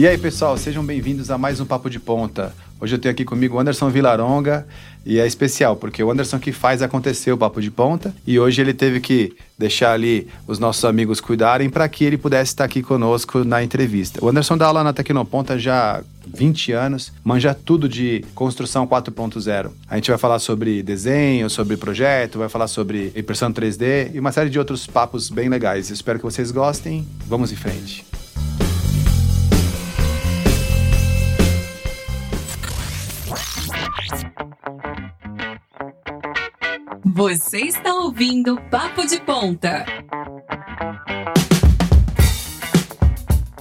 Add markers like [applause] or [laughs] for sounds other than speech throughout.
E aí, pessoal, sejam bem-vindos a mais um Papo de Ponta. Hoje eu tenho aqui comigo o Anderson Vilaronga e é especial porque o Anderson que faz acontecer o Papo de Ponta e hoje ele teve que deixar ali os nossos amigos cuidarem para que ele pudesse estar aqui conosco na entrevista. O Anderson dá aula na Tecnoponta já há 20 anos, manja tudo de construção 4.0. A gente vai falar sobre desenho, sobre projeto, vai falar sobre impressão 3D e uma série de outros papos bem legais. Espero que vocês gostem. Vamos em frente. Você está ouvindo Papo de Ponta.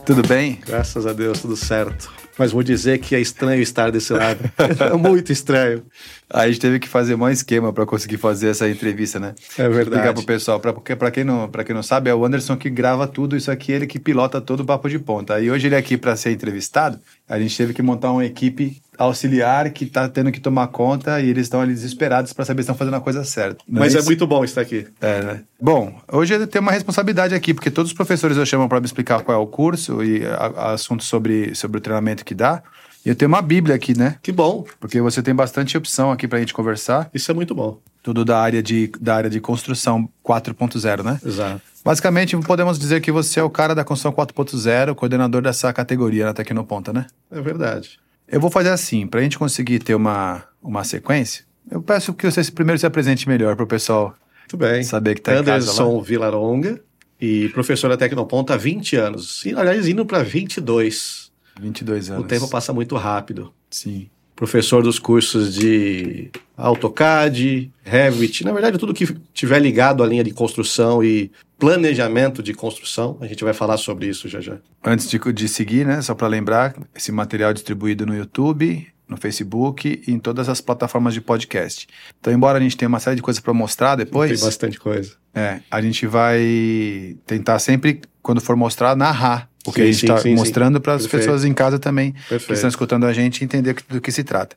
Tudo bem? Graças a Deus, tudo certo. Mas vou dizer que é estranho estar desse lado. [laughs] é muito estranho. A gente teve que fazer um esquema para conseguir fazer essa entrevista, né? É verdade. Explicar pro pessoal, pra, porque para quem, não, quem não sabe, é o Anderson que grava tudo isso aqui, ele que pilota todo o papo de ponta. E hoje ele é aqui para ser entrevistado, a gente teve que montar uma equipe auxiliar que está tendo que tomar conta e eles estão ali desesperados para saber se estão fazendo a coisa certa. Mas é, é, muito bom estar aqui. É, né? Bom, hoje eu tenho uma responsabilidade aqui, porque todos os professores eu chamo para me explicar qual é o curso e assuntos sobre, sobre o treinamento que dá. E eu tenho uma Bíblia aqui, né? Que bom. Porque você tem bastante opção aqui para a gente conversar. Isso é muito bom. Tudo da área de, da área de construção 4.0, né? Exato. Basicamente, podemos dizer que você é o cara da construção 4.0, coordenador dessa categoria na Tecnoponta, né? É verdade. Eu vou fazer assim, para a gente conseguir ter uma, uma sequência, eu peço que você primeiro se apresente melhor para o pessoal Muito bem. saber que está casa Anderson Vilaronga e professor da Tecnoponta há 20 anos. E, aliás, indo para 22. 22 anos. O tempo passa muito rápido. Sim. Professor dos cursos de AutoCAD, Revit, na verdade, tudo que tiver ligado à linha de construção e planejamento de construção. A gente vai falar sobre isso já já. Antes de, de seguir, né, só para lembrar, esse material é distribuído no YouTube, no Facebook e em todas as plataformas de podcast. Então, embora a gente tenha uma série de coisas para mostrar depois. Tem bastante coisa. É, a gente vai tentar sempre, quando for mostrar, narrar o que sim, a gente está mostrando para as pessoas em casa também Perfeito. que estão escutando a gente entender do que se trata.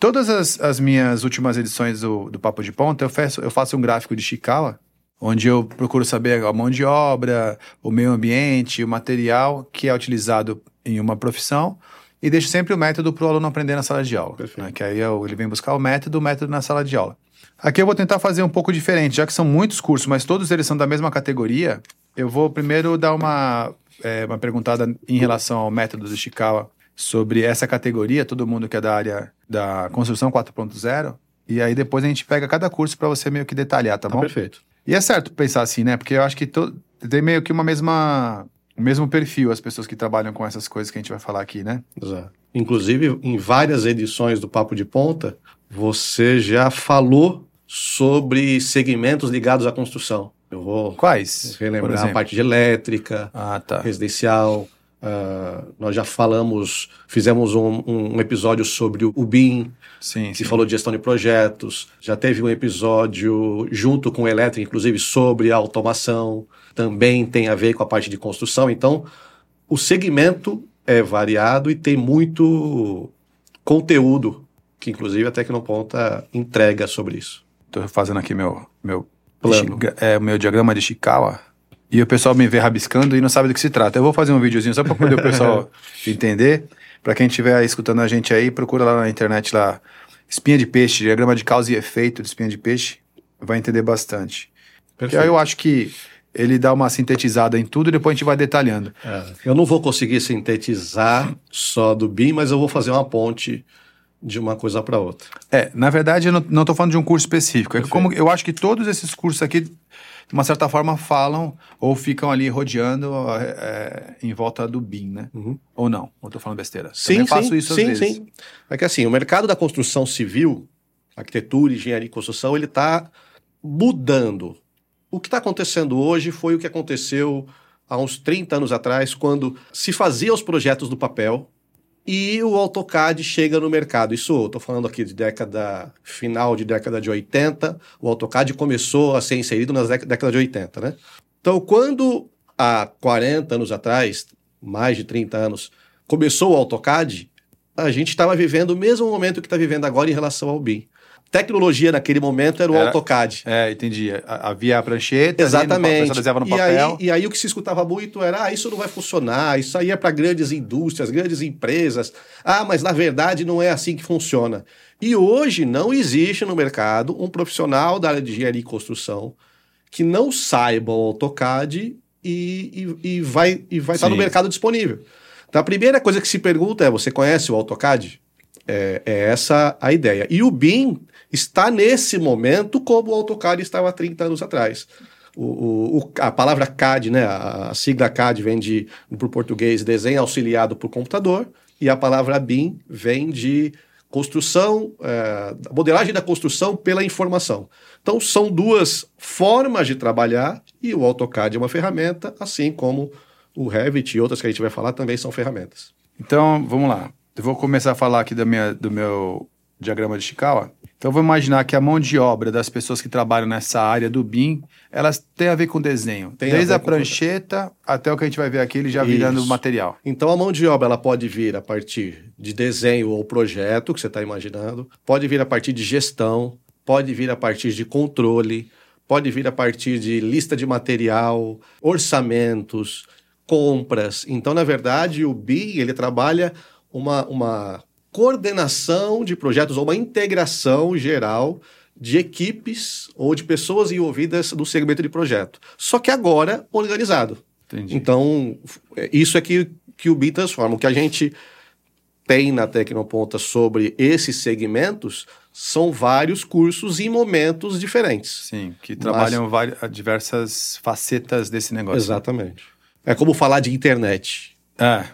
Todas as, as minhas últimas edições do, do Papo de Ponta, eu faço, eu faço um gráfico de Chikawa onde eu procuro saber a mão de obra, o meio ambiente, o material que é utilizado em uma profissão e deixo sempre o método para o aluno aprender na sala de aula. Né? Que aí eu, ele vem buscar o método, o método na sala de aula. Aqui eu vou tentar fazer um pouco diferente, já que são muitos cursos, mas todos eles são da mesma categoria. Eu vou primeiro dar uma, é, uma perguntada em relação ao método do Ishikawa sobre essa categoria, todo mundo que é da área da construção 4.0. E aí depois a gente pega cada curso para você meio que detalhar, tá, tá bom? Perfeito. E é certo pensar assim, né? Porque eu acho que to... tem meio que uma mesma. O mesmo perfil as pessoas que trabalham com essas coisas que a gente vai falar aqui, né? Exato. Inclusive, em várias edições do Papo de Ponta, você já falou sobre segmentos ligados à construção. Eu vou Quais? relembrar a parte de elétrica, ah, tá. residencial, Uh, nós já falamos, fizemos um, um, episódio sobre o BIM, sim, que sim. falou de gestão de projetos. Já teve um episódio junto com o elétrico, inclusive, sobre automação. Também tem a ver com a parte de construção. Então, o segmento é variado e tem muito conteúdo que, inclusive, a Tecnoponta entrega sobre isso. Estou fazendo aqui meu, meu, plano. É, meu diagrama de Chikawa e o pessoal me vê rabiscando e não sabe do que se trata. Eu vou fazer um videozinho só para poder o pessoal [laughs] entender. Para quem estiver escutando a gente aí, procura lá na internet lá espinha de peixe, diagrama de causa e efeito de espinha de peixe, vai entender bastante. Porque aí eu acho que ele dá uma sintetizada em tudo e depois a gente vai detalhando. É, eu não vou conseguir sintetizar só do BIM, mas eu vou fazer uma ponte de uma coisa para outra. É, na verdade eu não estou falando de um curso específico. É como eu acho que todos esses cursos aqui de uma certa forma, falam ou ficam ali rodeando é, em volta do BIM, né? Uhum. Ou não? Ou estou falando besteira? Sim, Também sim, faço isso sim, às vezes. sim. É que assim, o mercado da construção civil, arquitetura, engenharia e construção, ele está mudando. O que está acontecendo hoje foi o que aconteceu há uns 30 anos atrás, quando se fazia os projetos do papel, e o AutoCAD chega no mercado. Isso, estou falando aqui de década, final de década de 80, o AutoCAD começou a ser inserido na década de 80, né? Então, quando há 40 anos atrás, mais de 30 anos, começou o AutoCAD, a gente estava vivendo o mesmo momento que está vivendo agora em relação ao BIM. Tecnologia naquele momento era o era, AutoCAD. É, entendi. Havia a prancheta, exatamente. Ali, no, no e papel. Aí, e aí o que se escutava muito era: ah, isso não vai funcionar, isso aí é para grandes indústrias, grandes empresas. Ah, mas na verdade não é assim que funciona. E hoje não existe no mercado um profissional da área de engenharia e construção que não saiba o AutoCAD e, e, e vai, e vai estar no mercado disponível. Então a primeira coisa que se pergunta é: você conhece o AutoCAD? É, é essa a ideia. E o BIM está nesse momento como o AutoCAD estava há 30 anos atrás. O, o, a palavra CAD, né, a, sigla CAD vem de, para o português, desenho auxiliado por computador, e a palavra BIM vem de construção, é, modelagem da construção pela informação. Então, são duas formas de trabalhar, e o AutoCAD é uma ferramenta, assim como o Revit e outras que a gente vai falar também são ferramentas. Então, vamos lá. Eu vou começar a falar aqui da minha, do meu diagrama de Chikawa. Então, vou imaginar que a mão de obra das pessoas que trabalham nessa área do BIM, elas têm a ver com desenho. Tem Desde a, a prancheta até o que a gente vai ver aqui, ele já Isso. virando material. Então, a mão de obra ela pode vir a partir de desenho ou projeto, que você está imaginando, pode vir a partir de gestão, pode vir a partir de controle, pode vir a partir de lista de material, orçamentos, compras. Então, na verdade, o BIM ele trabalha uma, uma coordenação de projetos ou uma integração geral de equipes ou de pessoas envolvidas no segmento de projeto. Só que agora organizado. Entendi. Então, é, isso é que, que o BI transforma. O que a gente tem na Tecnoponta sobre esses segmentos são vários cursos em momentos diferentes. Sim, que trabalham Mas... várias, diversas facetas desse negócio. Exatamente. É como falar de internet. É,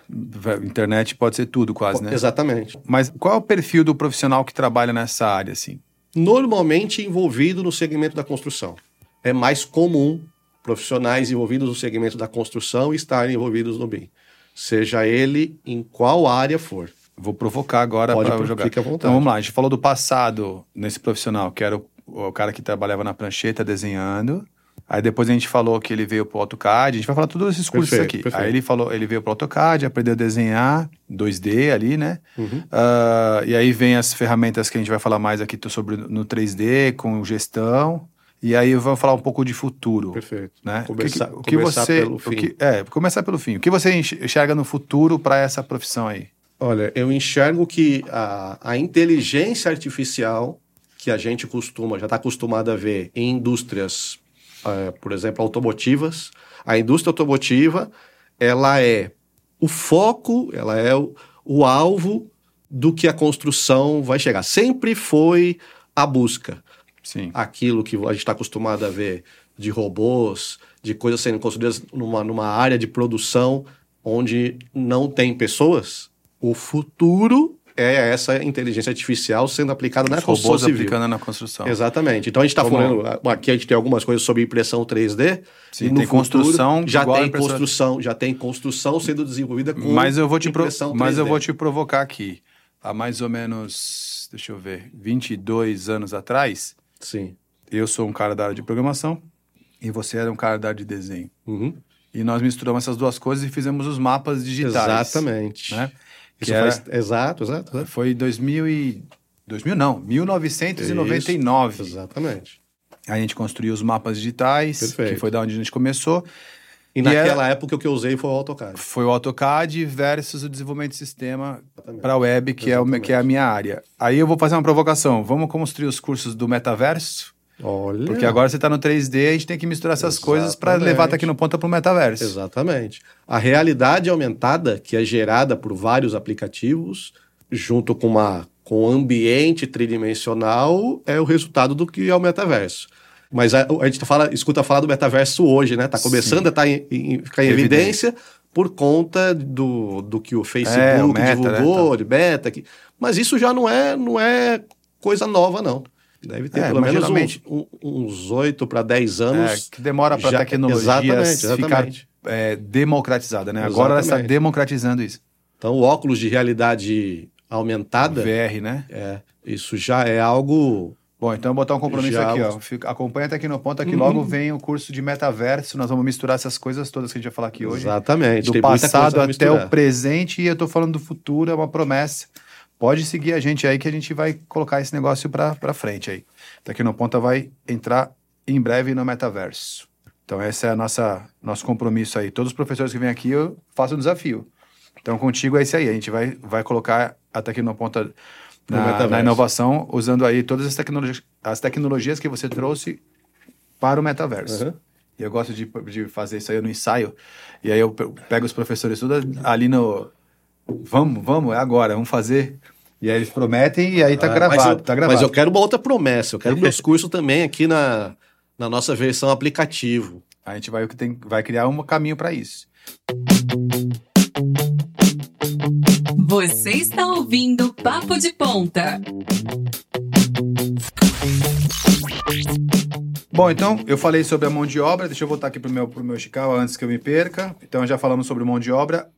internet pode ser tudo quase, né? Exatamente. Mas qual é o perfil do profissional que trabalha nessa área, assim? Normalmente envolvido no segmento da construção. É mais comum profissionais envolvidos no segmento da construção estarem envolvidos no BIM. Seja ele em qual área for. Vou provocar agora para jogar. Fique à vontade. Então vamos lá, a gente falou do passado nesse profissional, que era o, o cara que trabalhava na prancheta desenhando. Aí depois a gente falou que ele veio pro AutoCAD, a gente vai falar todos esses cursos perfeito, aqui. Perfeito. Aí ele falou, ele veio pro AutoCAD, aprendeu a desenhar 2D ali, né? Uhum. Uh, e aí vem as ferramentas que a gente vai falar mais aqui sobre no 3D, com gestão. E aí eu vou falar um pouco de futuro. Perfeito. Né? Começar, o que, o que você, pelo fim. O que, é, começar pelo fim. O que você enxerga no futuro para essa profissão aí? Olha, eu enxergo que a, a inteligência artificial que a gente costuma, já está acostumado a ver em indústrias é, por exemplo, automotivas. A indústria automotiva, ela é o foco, ela é o, o alvo do que a construção vai chegar. Sempre foi a busca. Sim. Aquilo que a gente está acostumado a ver de robôs, de coisas sendo construídas numa, numa área de produção onde não tem pessoas. O futuro é essa inteligência artificial sendo aplicada na Os construção robôs civil. aplicando na construção. Exatamente. Então a gente está falando aqui a gente tem algumas coisas sobre impressão 3D. Sim, e tem construção já tem construção, já tem construção sendo desenvolvida com mas eu vou te impressão 3D. Mas eu vou te provocar aqui. Há mais ou menos, deixa eu ver, 22 anos atrás. Sim. Eu sou um cara da área de programação e você era um cara da área de desenho. Uhum. E nós misturamos essas duas coisas e fizemos os mapas digitais. Exatamente. Né? Isso era, faz, exato, exato, exato. Foi 2000 e... 2000 não, 1999. Isso, exatamente. A gente construiu os mapas digitais, Perfeito. que foi da onde a gente começou. E, e naquela era, época o que eu usei foi o AutoCAD. Foi o AutoCAD versus o desenvolvimento de sistema para web, que é, o, que é a minha área. Aí eu vou fazer uma provocação. Vamos construir os cursos do metaverso? Olha. Porque agora você está no 3D, a gente tem que misturar essas Exatamente. coisas para levar até aqui no ponta para o metaverso. Exatamente. A realidade aumentada, que é gerada por vários aplicativos, junto com uma com um ambiente tridimensional, é o resultado do que é o metaverso. Mas a, a gente fala, escuta falar do metaverso hoje, né? Está começando Sim. a tá em, em, ficar em evidência, evidência por conta do, do que o Facebook é, o meta, divulgou, né? de beta. Que, mas isso já não é, não é coisa nova, não. Deve ter é, pelo menos uns, oito para dez anos. É, que demora para a tecnologia exatamente, exatamente. ficar é, democratizada, né? Exatamente. Agora ela está democratizando isso. Então, o óculos de realidade aumentada. VR, né? É. Isso já é algo. Bom, então eu vou botar um compromisso já... aqui, ó. Fica, acompanha até aqui no ponto, aqui uhum. logo vem o curso de metaverso. Nós vamos misturar essas coisas todas que a gente vai falar aqui hoje. Exatamente. Do Tem passado até o presente, e eu estou falando do futuro, é uma promessa pode seguir a gente aí que a gente vai colocar esse negócio para frente aí. Tecnoponta vai entrar em breve no metaverso. Então esse é a nossa nosso compromisso aí. Todos os professores que vêm aqui eu faço um desafio. Então contigo é esse aí. A gente vai vai colocar a Tecnoponta na, na inovação usando aí todas as tecnologias as tecnologias que você trouxe para o metaverso. Uhum. E eu gosto de, de fazer isso aí no ensaio. E aí eu pego os professores tudo ali no vamos, vamos, é agora, vamos fazer. E aí eles prometem e aí tá, ah, gravado, mas eu, tá gravado. Mas eu quero uma outra promessa, eu quero meus cursos também aqui na, na nossa versão aplicativo. A gente vai, tem, vai criar um caminho para isso. Você está ouvindo Papo de Ponta. Bom, então eu falei sobre a mão de obra. Deixa eu voltar aqui para o meu, pro meu Chicago antes que eu me perca. Então já falamos sobre mão de obra.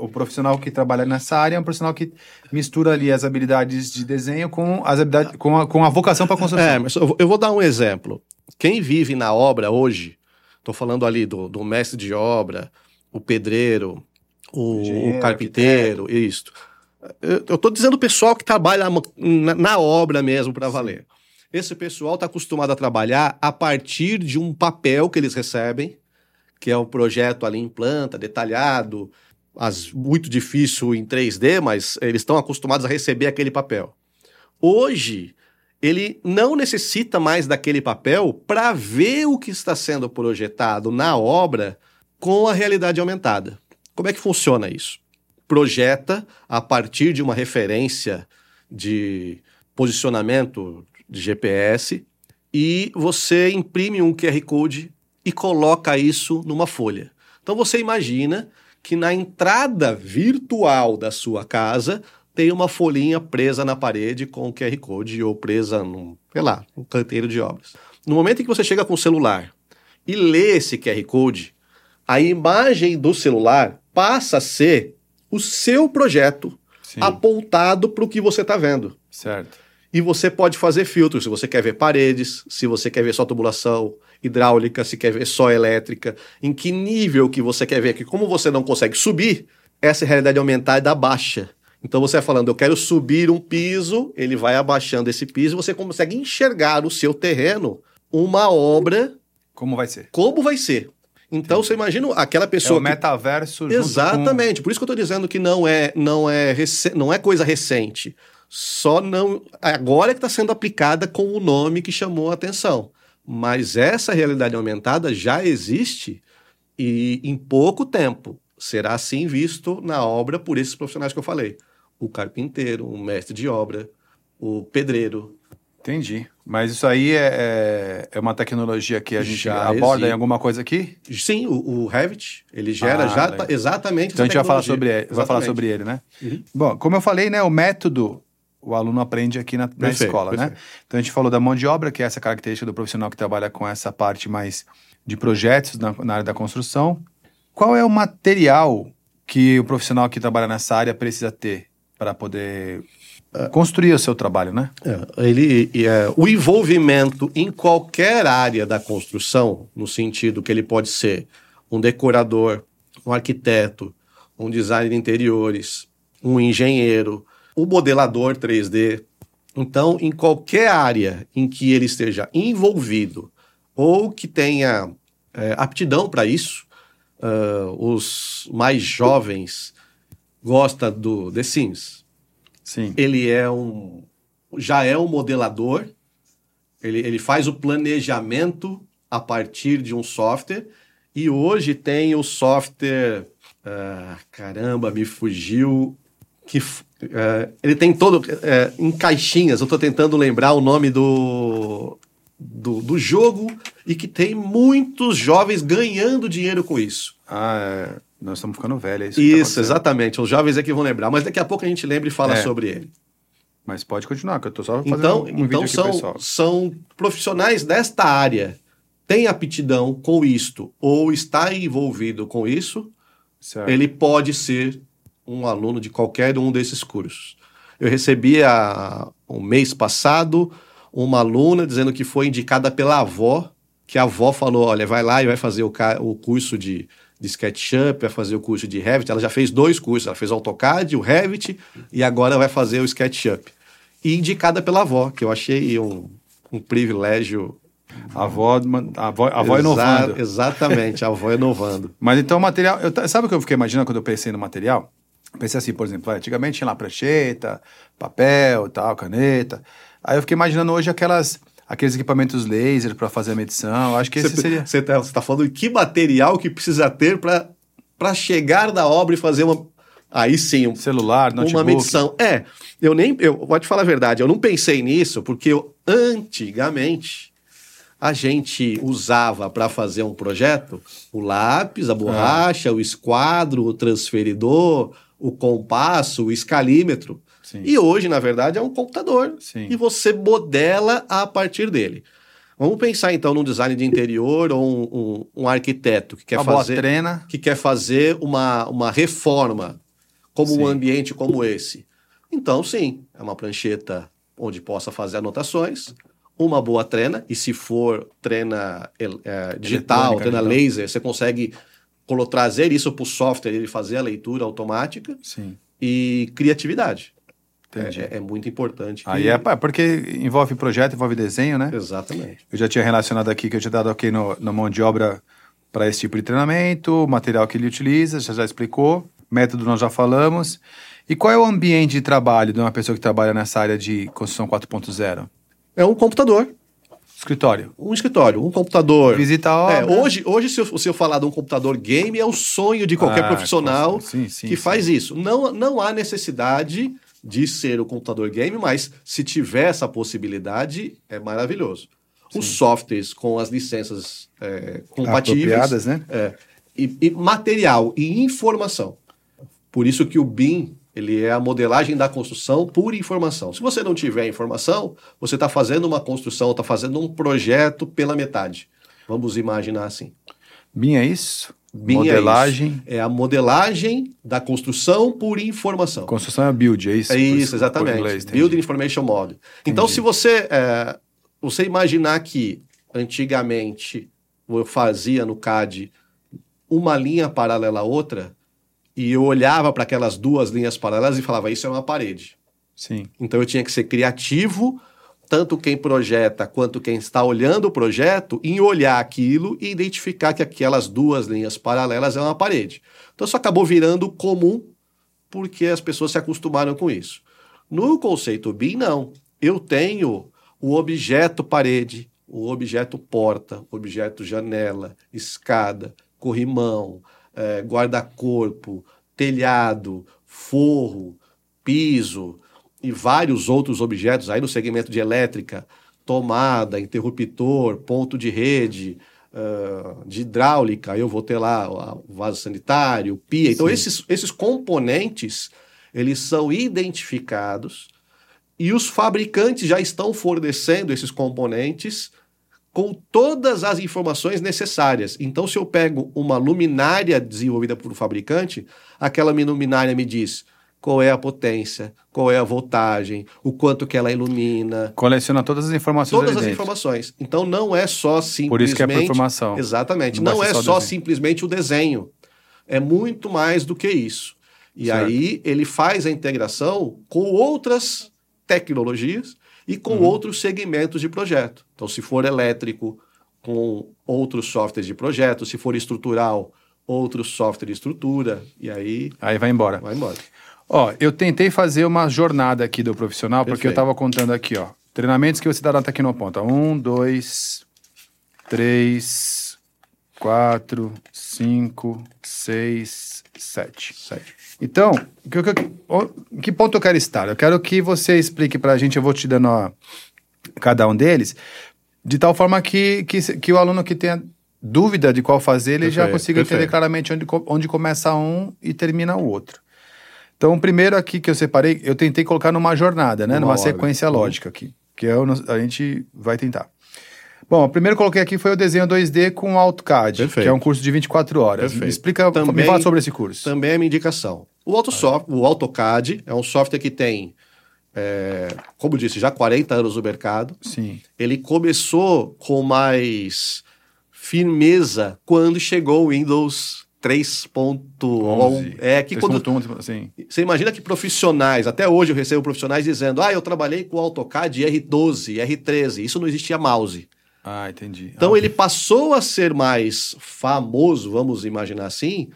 O profissional que trabalha nessa área é um profissional que mistura ali as habilidades de desenho com as habilidades com a, com a vocação para construção. É, mas eu vou dar um exemplo. Quem vive na obra hoje, estou falando ali do, do, mestre de obra, o pedreiro, o, o carpinteiro, isso. Eu estou dizendo o pessoal que trabalha na, na obra mesmo para valer. Esse pessoal está acostumado a trabalhar a partir de um papel que eles recebem, que é o um projeto ali em planta, detalhado, as, muito difícil em 3D, mas eles estão acostumados a receber aquele papel. Hoje, ele não necessita mais daquele papel para ver o que está sendo projetado na obra com a realidade aumentada. Como é que funciona isso? Projeta a partir de uma referência de posicionamento de GPS e você imprime um QR Code e coloca isso numa folha. Então você imagina que na entrada virtual da sua casa tem uma folhinha presa na parede com o QR Code ou presa num, sei lá, um canteiro de obras. No momento em que você chega com o celular e lê esse QR Code, a imagem do celular passa a ser o seu projeto Sim. apontado para o que você está vendo. Certo. E você pode fazer filtros, se você quer ver paredes, se você quer ver só tubulação, hidráulica, se quer ver só elétrica, em que nível que você quer ver, que como você não consegue subir, essa realidade aumentada baixa. Então você vai falando, eu quero subir um piso, ele vai abaixando esse piso, você consegue enxergar o seu terreno, uma obra. Como vai ser? Como vai ser. Então Entendi. você imagina aquela pessoa. É o metaverso. Que... Exatamente. Com... Por isso que eu estou dizendo que não é, não é, rec... não é coisa recente. Só não. Agora é que está sendo aplicada com o nome que chamou a atenção. Mas essa realidade aumentada já existe e em pouco tempo será assim visto na obra por esses profissionais que eu falei: o carpinteiro, o mestre de obra, o pedreiro. Entendi. Mas isso aí é, é, é uma tecnologia que a gente já aborda existe. em alguma coisa aqui? Sim, o, o Revit, ele gera ah, já tá exatamente Então a gente vai falar sobre ele, vai falar sobre ele, né? Uhum. Bom, como eu falei, né, o método o aluno aprende aqui na, na perfeito, escola, né? perfeito. né? Então a gente falou da mão de obra, que é essa característica do profissional que trabalha com essa parte mais de projetos na, na área da construção. Qual é o material que o profissional que trabalha nessa área precisa ter para poder é. construir o seu trabalho, né? É, ele, é, o envolvimento em qualquer área da construção, no sentido que ele pode ser um decorador, um arquiteto, um designer de interiores, um engenheiro, o modelador 3D. Então, em qualquer área em que ele esteja envolvido ou que tenha é, aptidão para isso, uh, os mais jovens gostam do The Sims. Sim. Ele é um, já é um modelador, ele, ele faz o planejamento a partir de um software e hoje tem o software. Uh, caramba, me fugiu que é, ele tem todo é, em caixinhas. Eu estou tentando lembrar o nome do, do, do, jogo e que tem muitos jovens ganhando dinheiro com isso. Ah, é. nós estamos ficando velhos. É isso, isso tá exatamente. Os jovens é que vão lembrar, mas daqui a pouco a gente lembra e fala sobre ele. Mas pode continuar, que eu estou só fazendo então, um, então vídeo são, pessoal. são profissionais desta área, têm aptidão com isto ou está envolvido com isso, certo. ele pode ser um aluno de qualquer um desses cursos. Eu recebi a, um mês passado uma aluna dizendo que foi indicada pela avó, que a avó falou: olha, vai lá e vai fazer o, o curso de de SketchUp, vai fazer o curso de Revit. Ela já fez dois cursos, ela fez o AutoCAD, o Revit e agora vai fazer o SketchUp. E indicada pela avó, que eu achei um, um privilégio. A avó, a avó, a avó Exa inovando. Exatamente, a avó inovando. [laughs] Mas então o material. Eu, sabe o que eu fiquei imaginando quando eu pensei no material? Pensei assim, por exemplo, antigamente tinha lá prancheta, papel, tal, caneta. Aí eu fiquei imaginando hoje aquelas aqueles equipamentos laser para fazer a medição. Acho que esse cê, seria. Você está tá falando de que material que precisa ter para chegar da obra e fazer uma. Aí sim, um, celular, notebook. uma medição. É, eu nem. Eu vou te falar a verdade, eu não pensei nisso porque eu, antigamente a gente usava para fazer um projeto o lápis, a borracha, ah. o esquadro, o transferidor, o compasso, o escalímetro. Sim. E hoje, na verdade, é um computador. Sim. E você modela a partir dele. Vamos pensar então num design de interior ou um, um, um arquiteto que quer uma fazer treina. que quer fazer uma, uma reforma como sim. um ambiente como esse. Então, sim, é uma prancheta onde possa fazer anotações, uma boa trena, e se for trena é, digital, trena então. laser, você consegue trazer isso para o software e fazer a leitura automática. Sim. E criatividade. É, é, muito importante. Que... Aí é porque envolve projeto, envolve desenho, né? Exatamente. Eu já tinha relacionado aqui que eu tinha dado ok no, na mão de obra para esse tipo de treinamento, material que ele utiliza, já já explicou, método nós já falamos. E qual é o ambiente de trabalho de uma pessoa que trabalha nessa área de construção 4.0? É um computador. Escritório. Um escritório, um computador. Visita a obra. É, hoje, hoje se, eu, se eu falar de um computador game, é o sonho de qualquer ah, profissional sim, sim, que sim. faz isso. Não, não há necessidade de ser o computador game, mas se tiver essa possibilidade, é maravilhoso. Os softwares com as licenças é, compatíveis. né? É, e, e, material e informação. Por isso que o BIM ele é a modelagem da construção por informação. Se você não tiver informação, você está fazendo uma construção, está fazendo um projeto pela metade. Vamos imaginar assim. BIM é isso? BIM modelagem. É, é, a modelagem da construção por informação. Construção é build, é isso? É isso, exatamente. Inglês, build Information Model. Então, se você, é, você imaginar que antigamente eu fazia no CAD uma linha paralela à outra e eu olhava para aquelas duas linhas paralelas e falava, isso é uma parede. Sim. Então eu tinha que ser criativo tanto quem projeta quanto quem está olhando o projeto, em olhar aquilo e identificar que aquelas duas linhas paralelas é uma parede. Então isso acabou virando comum porque as pessoas se acostumaram com isso. No conceito BIM, não. Eu tenho o objeto parede, o objeto porta, o objeto janela, escada, corrimão, é, guarda-corpo, telhado, forro, piso, e vários outros objetos aí no segmento de elétrica, tomada, interruptor, ponto de rede, uh, de hidráulica, eu vou ter lá o vaso sanitário, pia. Então, esses, esses componentes, eles são identificados e os fabricantes já estão fornecendo esses componentes com todas as informações necessárias. Então, se eu pego uma luminária desenvolvida por um fabricante, aquela luminária me diz qual é a potência, qual é a voltagem, o quanto que ela ilumina. Coleciona todas as informações. Todas as informações. Então não é só simplesmente. Por isso que é por informação. Exatamente. Não, não é só, só simplesmente o desenho. É muito mais do que isso. E certo. aí ele faz a integração com outras tecnologias e com uhum. outros segmentos de projeto. Então, se for elétrico, com outros softwares de projeto, se for estrutural, outro software de estrutura, e aí. Aí vai embora. Vai embora. Ó, eu tentei fazer uma jornada aqui do profissional, Perfeito. porque eu estava contando aqui, ó. Treinamentos que você dá na Tecnoponta. Um, dois, três, quatro, cinco, seis, sete. Sete. Então, que, que, que ponto eu quero estar? Eu quero que você explique para a gente, eu vou te dando ó, cada um deles, de tal forma que, que, que o aluno que tenha dúvida de qual fazer, ele perfeito, já consiga perfeito. entender claramente onde, onde começa um e termina o outro. Então, o primeiro aqui que eu separei, eu tentei colocar numa jornada, né? Uma numa sequência lógica aqui, que é a gente vai tentar. Bom, o primeiro que eu coloquei aqui foi o desenho 2D com AutoCAD, Perfeito. que é um curso de 24 horas. Perfeito. Me explica, também, me fala sobre esse curso. Também é minha indicação. O, AutoSoft, o AutoCAD é um software que tem, é, como disse, já 40 anos no mercado. Sim. Ele começou com mais firmeza quando chegou o Windows 3.11. É que 3. quando 1, assim. Você imagina que profissionais, até hoje eu recebo profissionais dizendo: "Ah, eu trabalhei com AutoCAD R12, R13". Isso não existia mouse. Ah, entendi. Então ah, ele passou a ser mais famoso, vamos imaginar assim,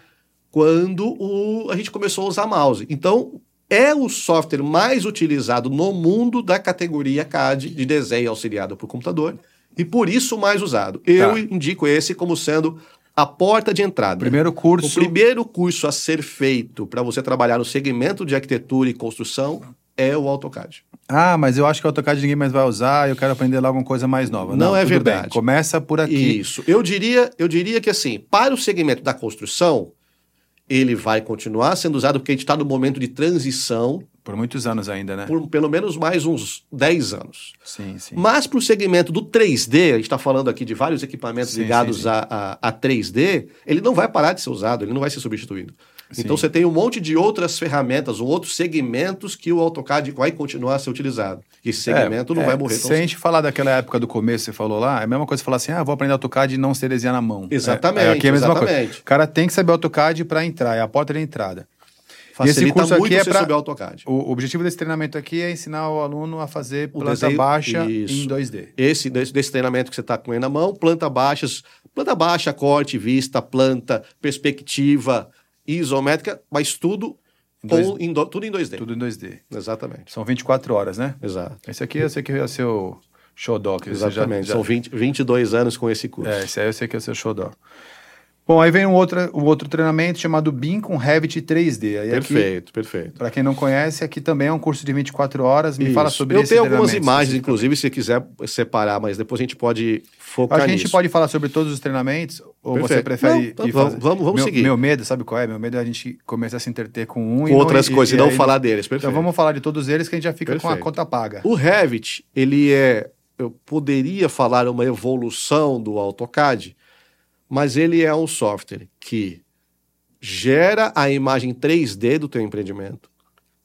quando o, a gente começou a usar mouse. Então, é o software mais utilizado no mundo da categoria CAD de desenho auxiliado por computador e por isso mais usado. Eu tá. indico esse como sendo a porta de entrada. Primeiro curso. O primeiro curso a ser feito para você trabalhar no segmento de arquitetura e construção é o AutoCAD. Ah, mas eu acho que o AutoCAD ninguém mais vai usar, eu quero aprender lá alguma coisa mais nova. Não, Não é verdade. Bem, começa por aqui. Isso. Eu diria, eu diria que assim, para o segmento da construção, ele vai continuar sendo usado porque a gente está no momento de transição. Por muitos anos ainda, né? Por pelo menos mais uns 10 anos. Sim, sim. Mas para o segmento do 3D, a gente está falando aqui de vários equipamentos sim, ligados sim, sim. A, a, a 3D, ele não vai parar de ser usado, ele não vai ser substituído. Sim. Então você tem um monte de outras ferramentas, outros segmentos que o AutoCAD vai continuar a ser utilizado. E esse segmento é, não é, vai morrer tão Se a gente falar daquela época do começo, você falou lá, é a mesma coisa falar assim: ah, vou aprender AutoCAD e não sei desenhar na mão. Exatamente. É, aqui é a mesma exatamente. coisa. O cara tem que saber AutoCAD para entrar, é a porta de entrada. Facilita e esse curso aqui é para AutoCAD. O objetivo desse treinamento aqui é ensinar o aluno a fazer o planta desenho, baixa isso. em 2D. Esse desse, desse treinamento que você está com ele na mão, planta baixas, planta baixa, corte, vista, planta, perspectiva, isométrica, mas tudo em dois, em do, tudo em 2D. Tudo em 2D. Exatamente. São 24 horas, né? Exato. Esse aqui eu sei que é seu showdoc. Exatamente. Já, já... São 20, 22 anos com esse curso. É, esse aí eu sei que é o seu showdoc. Bom, aí vem um outro, um outro treinamento chamado BIM com Revit 3D. Aí perfeito, aqui, perfeito. Para quem não conhece, aqui também é um curso de 24 horas. Me Isso. fala sobre Eu tenho algumas imagens, inclusive, se quiser separar, mas depois a gente pode focar A gente nisso. pode falar sobre todos os treinamentos? Ou perfeito. você prefere não, vamos, vamos, vamos meu, seguir. Meu medo, sabe qual é? Meu medo é a gente começar a se interter com um com e outras não, coisas, e, e não falar deles. Perfeito. Então vamos falar de todos eles que a gente já fica perfeito. com a conta paga. O Revit, ele é... Eu poderia falar uma evolução do AutoCAD, mas ele é um software que gera a imagem 3D do teu empreendimento.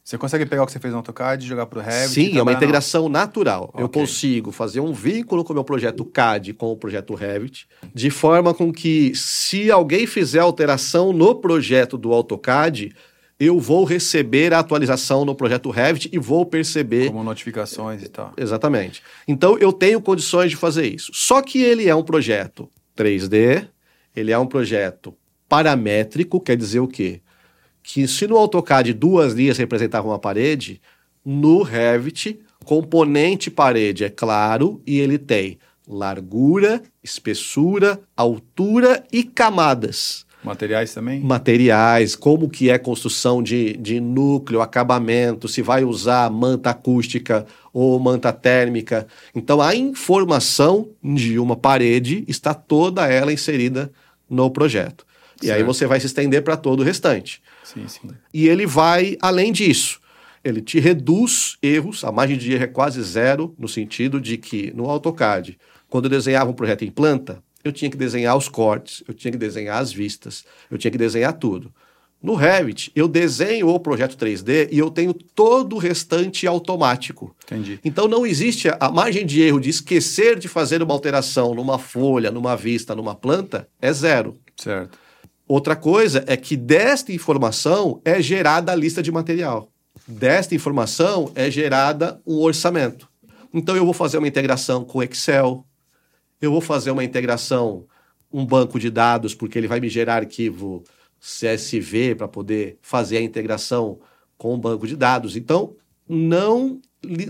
Você consegue pegar o que você fez no AutoCAD e jogar para o Revit? Sim, é uma integração natural. Okay. Eu consigo fazer um vínculo com o meu projeto CAD com o projeto Revit, de forma com que, se alguém fizer alteração no projeto do AutoCAD, eu vou receber a atualização no projeto Revit e vou perceber. Como notificações e tal. Exatamente. Então, eu tenho condições de fazer isso. Só que ele é um projeto 3D, ele é um projeto paramétrico, quer dizer o quê? Que se no AutoCAD duas linhas representavam uma parede, no Revit, componente parede é claro e ele tem largura, espessura, altura e camadas. Materiais também? Materiais, como que é construção de, de núcleo, acabamento, se vai usar manta acústica ou manta térmica. Então a informação de uma parede está toda ela inserida no projeto. E certo. aí você vai se estender para todo o restante. Sim, sim. E ele vai além disso. Ele te reduz erros, a margem de erro é quase zero, no sentido de que no AutoCAD, quando eu desenhava um projeto em planta, eu tinha que desenhar os cortes, eu tinha que desenhar as vistas, eu tinha que desenhar tudo. No Revit, eu desenho o projeto 3D e eu tenho todo o restante automático. Entendi. Então não existe a margem de erro de esquecer de fazer uma alteração numa folha, numa vista, numa planta, é zero. Certo. Outra coisa é que desta informação é gerada a lista de material. Desta informação é gerada um orçamento. Então eu vou fazer uma integração com Excel, eu vou fazer uma integração, um banco de dados, porque ele vai me gerar arquivo CSV para poder fazer a integração com o banco de dados. Então, não,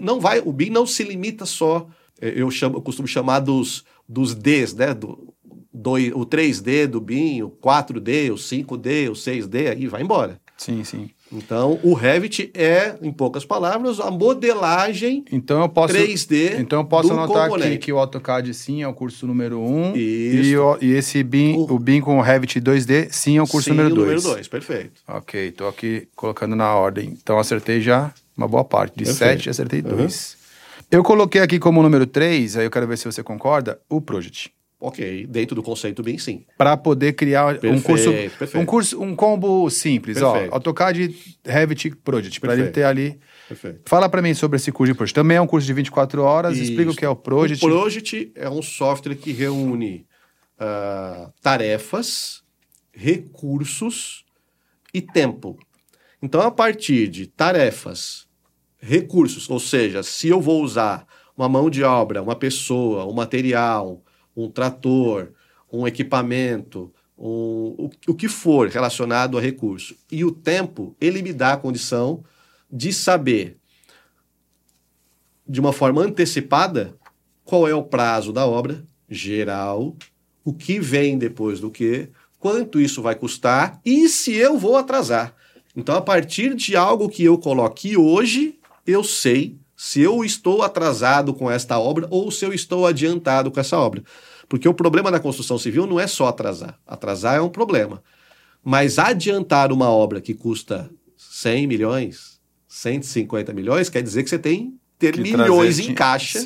não vai, o BIM não se limita só, é, eu, chamo, eu costumo chamar dos, dos Ds, né? Do, do, o 3D do BIM, o 4D, o 5D, o 6D, aí vai embora. Sim, sim. Então, o Revit é, em poucas palavras, a modelagem então eu posso, 3D Então eu posso anotar componente. aqui que o AutoCAD sim é o curso número 1 um, e, o, e esse BIM, o, o BIM com o Revit 2D sim é o curso sim, número 2. número 2, perfeito. Ok, estou aqui colocando na ordem. Então acertei já uma boa parte. De 7 acertei 2. Uhum. Eu coloquei aqui como número 3, aí eu quero ver se você concorda, o Project. Ok, dentro do conceito bem sim. Para poder criar perfeito, um curso, perfeito. um curso, um combo simples, perfeito. ó, AutoCAD Revit Project, para ele ter ali. Perfeito. Fala para mim sobre esse curso de Project. Também é um curso de 24 horas, Isso. explica o que é o Project. O Project é um software que reúne uh, tarefas recursos e tempo. Então, a partir de tarefas, recursos, ou seja, se eu vou usar uma mão de obra, uma pessoa, um material, um trator, um equipamento, um, o, o que for relacionado a recurso, e o tempo, ele me dá a condição de saber, de uma forma antecipada, qual é o prazo da obra geral, o que vem depois do que, quanto isso vai custar e se eu vou atrasar. Então, a partir de algo que eu coloque hoje, eu sei se eu estou atrasado com esta obra ou se eu estou adiantado com essa obra. Porque o problema da construção civil não é só atrasar. Atrasar é um problema. Mas adiantar uma obra que custa 100 milhões, 150 milhões, quer dizer que você tem ter que milhões trazer, em caixa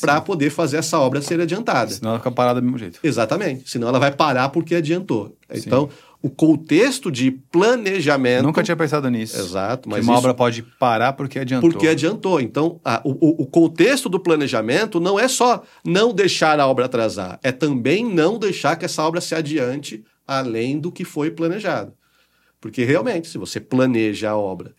para poder fazer essa obra ser adiantada. Senão ela fica parada do mesmo jeito. Exatamente. Senão ela vai parar porque adiantou. Sim. O contexto de planejamento. Nunca tinha pensado nisso. Exato, mas. Que uma isso... obra pode parar porque adiantou. Porque adiantou. Então, a, o, o contexto do planejamento não é só não deixar a obra atrasar, é também não deixar que essa obra se adiante além do que foi planejado. Porque realmente, se você planeja a obra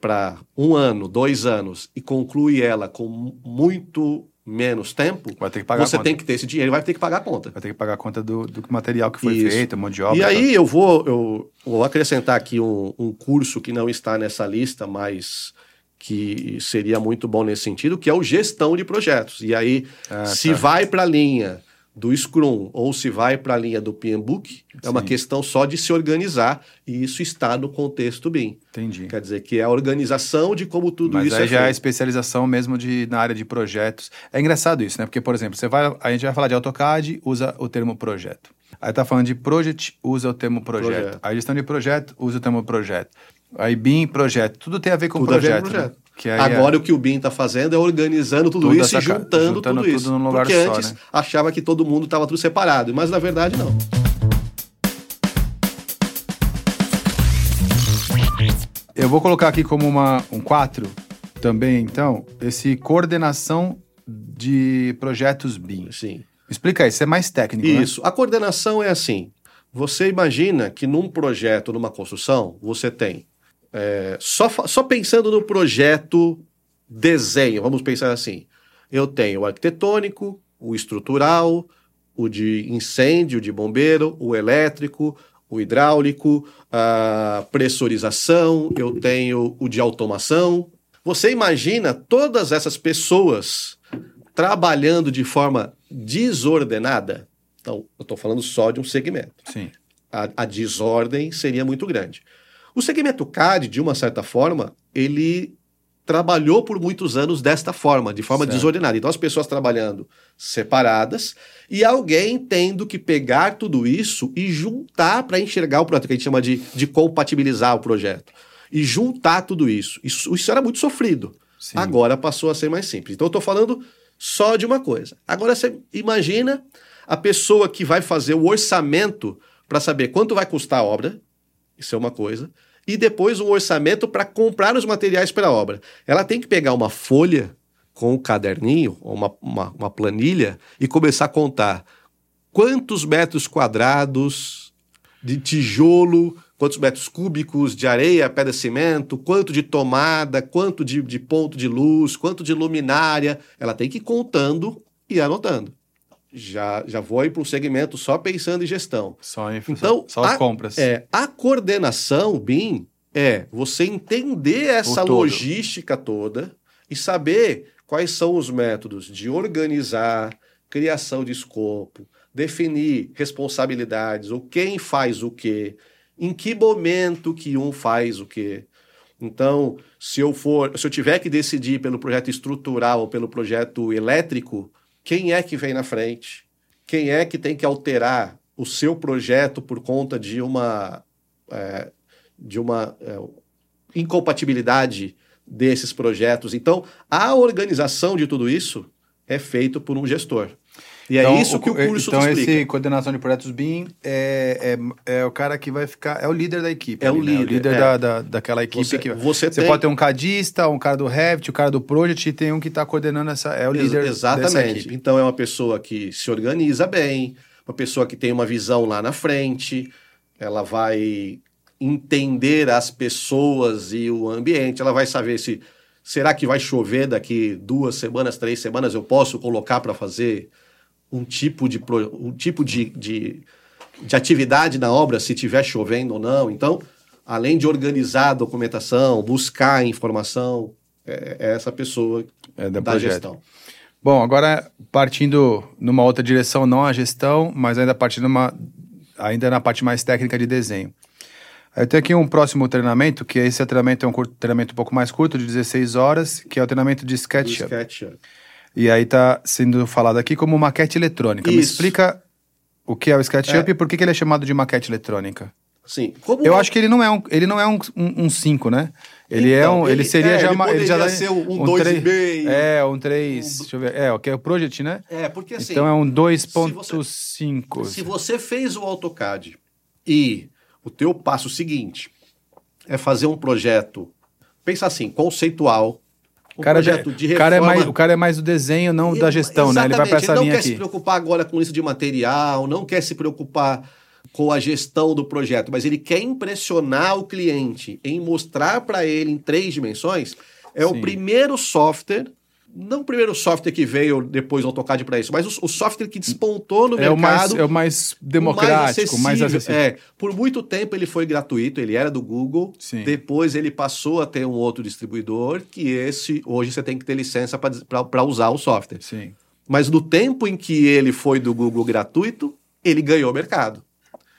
para um ano, dois anos e conclui ela com muito menos tempo, você tem que ter esse dinheiro e vai ter que pagar a conta. Vai ter que pagar a conta do, do material que foi Isso. feito, mão de obra. E aí eu vou, eu vou acrescentar aqui um, um curso que não está nessa lista, mas que seria muito bom nesse sentido, que é o gestão de projetos. E aí, ah, se tá. vai para a linha do Scrum ou se vai para a linha do PMBOK, é uma questão só de se organizar e isso está no contexto BIM. Entendi. Quer dizer que é a organização de como tudo Mas isso aí é já feito. é a especialização mesmo de, na área de projetos. É engraçado isso, né? Porque, por exemplo, você vai, a gente vai falar de AutoCAD, usa o termo projeto. Aí tá falando de project, usa o termo projeto. projeto. A gestão de projeto, usa o termo projeto. Aí BIM, projeto. Tudo tem a ver com tudo projeto. A ver com projeto. Né? Agora é... o que o BIM está fazendo é organizando tudo, isso e juntando, juntando tudo, tudo isso. Num lugar Porque só, antes né? achava que todo mundo estava tudo separado, mas na verdade não. Eu vou colocar aqui como uma, um 4 também, então, esse coordenação de projetos BIM. Sim. Explica isso, é mais técnico. Né? Isso. Né? A coordenação é assim. Você imagina que num projeto, numa construção, você tem é, só, só pensando no projeto desenho, vamos pensar assim. Eu tenho o arquitetônico, o estrutural, o de incêndio, de bombeiro, o elétrico, o hidráulico, a pressurização, eu tenho o de automação. Você imagina todas essas pessoas trabalhando de forma desordenada? Então, eu estou falando só de um segmento. Sim. A, a desordem seria muito grande. O segmento CAD, de uma certa forma, ele trabalhou por muitos anos desta forma, de forma certo. desordenada. Então, as pessoas trabalhando separadas e alguém tendo que pegar tudo isso e juntar para enxergar o projeto, que a gente chama de, de compatibilizar o projeto. E juntar tudo isso. Isso, isso era muito sofrido. Sim. Agora passou a ser mais simples. Então, eu estou falando só de uma coisa. Agora, você imagina a pessoa que vai fazer o orçamento para saber quanto vai custar a obra, isso é uma coisa. E depois um orçamento para comprar os materiais para a obra. Ela tem que pegar uma folha com um caderninho, uma, uma, uma planilha, e começar a contar quantos metros quadrados de tijolo, quantos metros cúbicos de areia, pedra, cimento, quanto de tomada, quanto de, de ponto de luz, quanto de luminária. Ela tem que ir contando e anotando já, já vou para um segmento só pensando em gestão. Só, em, então, só, só as a, compras. É, a coordenação, BIM, é você entender essa logística toda e saber quais são os métodos de organizar, criação de escopo, definir responsabilidades, ou quem faz o quê, em que momento que um faz o quê. Então, se eu for, se eu tiver que decidir pelo projeto estrutural ou pelo projeto elétrico, quem é que vem na frente, quem é que tem que alterar o seu projeto por conta de uma, é, de uma é, incompatibilidade desses projetos. Então, a organização de tudo isso é feito por um gestor. E é então, é isso que o curso Então, esse coordenação de projetos BIM é, é, é, o cara que vai ficar. É o líder da equipe. É ali, o líder. Né? O líder é. da, da, daquela equipe. Você, que você, você tem... pode ter um cadista, um cara do Revit, o um cara do Project, e tem um que está coordenando essa. É o líder. Ex exatamente. Então, é uma pessoa que se organiza bem, uma pessoa que tem uma visão lá na frente. ela vai entender as pessoas e o ambiente, ela vai saber se será que vai chover daqui duas semanas, três semanas, eu posso colocar para fazer um tipo de um tipo de, de, de atividade na obra se tiver chovendo ou não. Então, além de organizar a documentação, buscar informação, é, é essa pessoa é da, da gestão. Bom, agora partindo numa outra direção, não a gestão, mas ainda partindo numa, ainda na parte mais técnica de desenho. Eu tenho aqui um próximo treinamento, que esse treinamento é um curto, treinamento um pouco mais curto, de 16 horas, que é o treinamento de SketchUp. SketchUp. E aí está sendo falado aqui como maquete eletrônica. Isso. Me explica o que é o SketchUp é. e por que, que ele é chamado de maquete eletrônica. Sim. Como eu acho que ele não é um, ele não é um 5, um, um cinco, né? Ele é então, é um, ele, ele seria é, já ele, ele já dá, ser um 2,5. Um é, um 3, um, deixa eu ver. É, o que é o Project, né? É, porque assim. Então é um 2.5. Se, se você fez o AutoCAD e o teu passo seguinte é fazer um projeto, pensa assim, conceitual, um cara, projeto de reforma. Cara é mais, o cara é mais do desenho, não da gestão, né? Ele vai para essa linha aqui. não quer se preocupar agora com isso de material, não quer se preocupar com a gestão do projeto, mas ele quer impressionar o cliente em mostrar para ele em três dimensões, é Sim. o primeiro software não o primeiro software que veio depois do AutoCAD para isso, mas o, o, software que despontou no é mercado. O mais, é o mais democrático, mais acessível. Mais acessível. É, por muito tempo ele foi gratuito, ele era do Google. Sim. Depois ele passou a ter um outro distribuidor, que esse, hoje você tem que ter licença para usar o software. Sim. Mas no tempo em que ele foi do Google gratuito, ele ganhou mercado.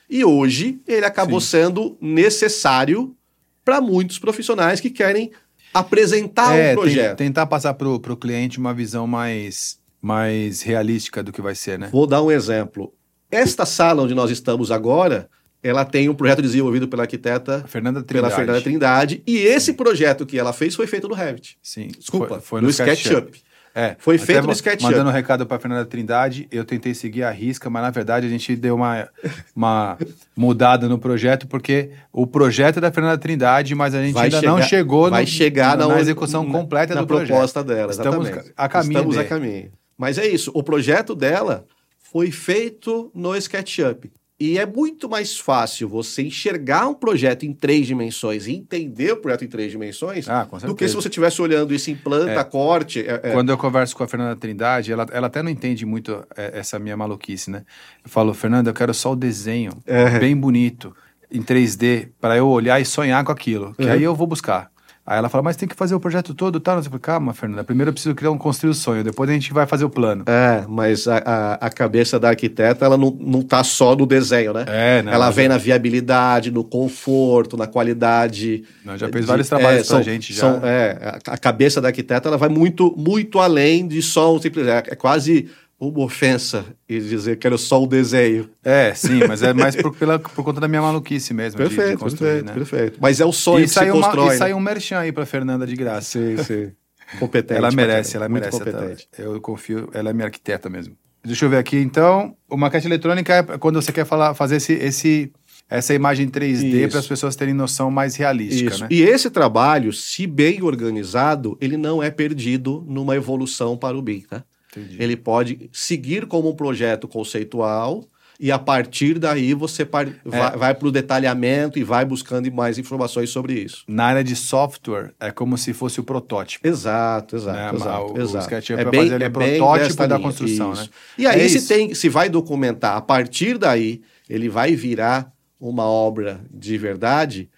E hoje ele acabou Sim. sendo necessário para muitos profissionais que querem apresentar é, um projeto. tentar passar para o cliente uma visão mais, mais realística do que vai ser, né? Vou dar um exemplo. Esta sala onde nós estamos agora, ela tem um projeto desenvolvido pela arquiteta Fernanda pela Fernanda Trindade. E esse projeto que ela fez foi feito no Revit. Sim. Desculpa, foi, foi no, no SketchUp. SketchUp. É, foi feito no SketchUp. Mandando um recado para Fernanda Trindade, eu tentei seguir a risca, mas na verdade a gente deu uma, uma mudada no projeto, porque o projeto é da Fernanda Trindade, mas a gente vai ainda chegar, não chegou vai no, chegar na, na execução completa na do projeto. Na proposta dela, exatamente. Estamos a caminho. Estamos a caminho. Mas é isso, o projeto dela foi feito no SketchUp. E é muito mais fácil você enxergar um projeto em três dimensões e entender o projeto em três dimensões ah, do que se você estivesse olhando isso em planta, é. corte. É, é. Quando eu converso com a Fernanda Trindade, ela, ela até não entende muito é, essa minha maluquice, né? Eu falo, Fernanda, eu quero só o desenho é. bem bonito, em 3D, para eu olhar e sonhar com aquilo, que uhum. aí eu vou buscar. Aí ela fala, mas tem que fazer o projeto todo, tá? Eu falei, calma, Fernanda, primeiro eu preciso criar um construir o sonho, depois a gente vai fazer o plano. É, mas a, a, a cabeça da arquiteta, ela não, não tá só no desenho, né? É, não, Ela vem na viabilidade, no conforto, na qualidade. Não, já fez de, vários trabalhos é, pra são, gente já. São, é, a, a, cabeça da arquiteta, ela vai muito, muito além de só um simples... É, é quase uma ofensa e dizer que era só o desenho. É, sim, mas é mais por, pela, por conta da minha maluquice mesmo. Perfeito, de, de perfeito, né? perfeito. Mas é o sonho e que se constrói. Uma, e sai um merchan aí pra Fernanda de graça. Sim, sim. [laughs] Competente. Ela merece, ela merece. Competente. Eu confio, ela é minha arquiteta mesmo. Deixa eu ver aqui, então. O maquete eletrônica é quando você quer falar, fazer esse, esse, essa imagem 3D para as pessoas terem noção mais realística, né? E esse trabalho, se bem organizado, ele não é perdido numa evolução para o BIM, tá? Entendi. Ele pode seguir como um projeto conceitual e a partir daí você par... é. vai, vai para o detalhamento e vai buscando mais informações sobre isso. Na área de software, é como se fosse o protótipo. Exato, exato. Né? exato, o, exato. o SketchUp é bem, fazer é protótipo da construção, isso. né? E aí é se, tem, se vai documentar, a partir daí ele vai virar uma obra de verdade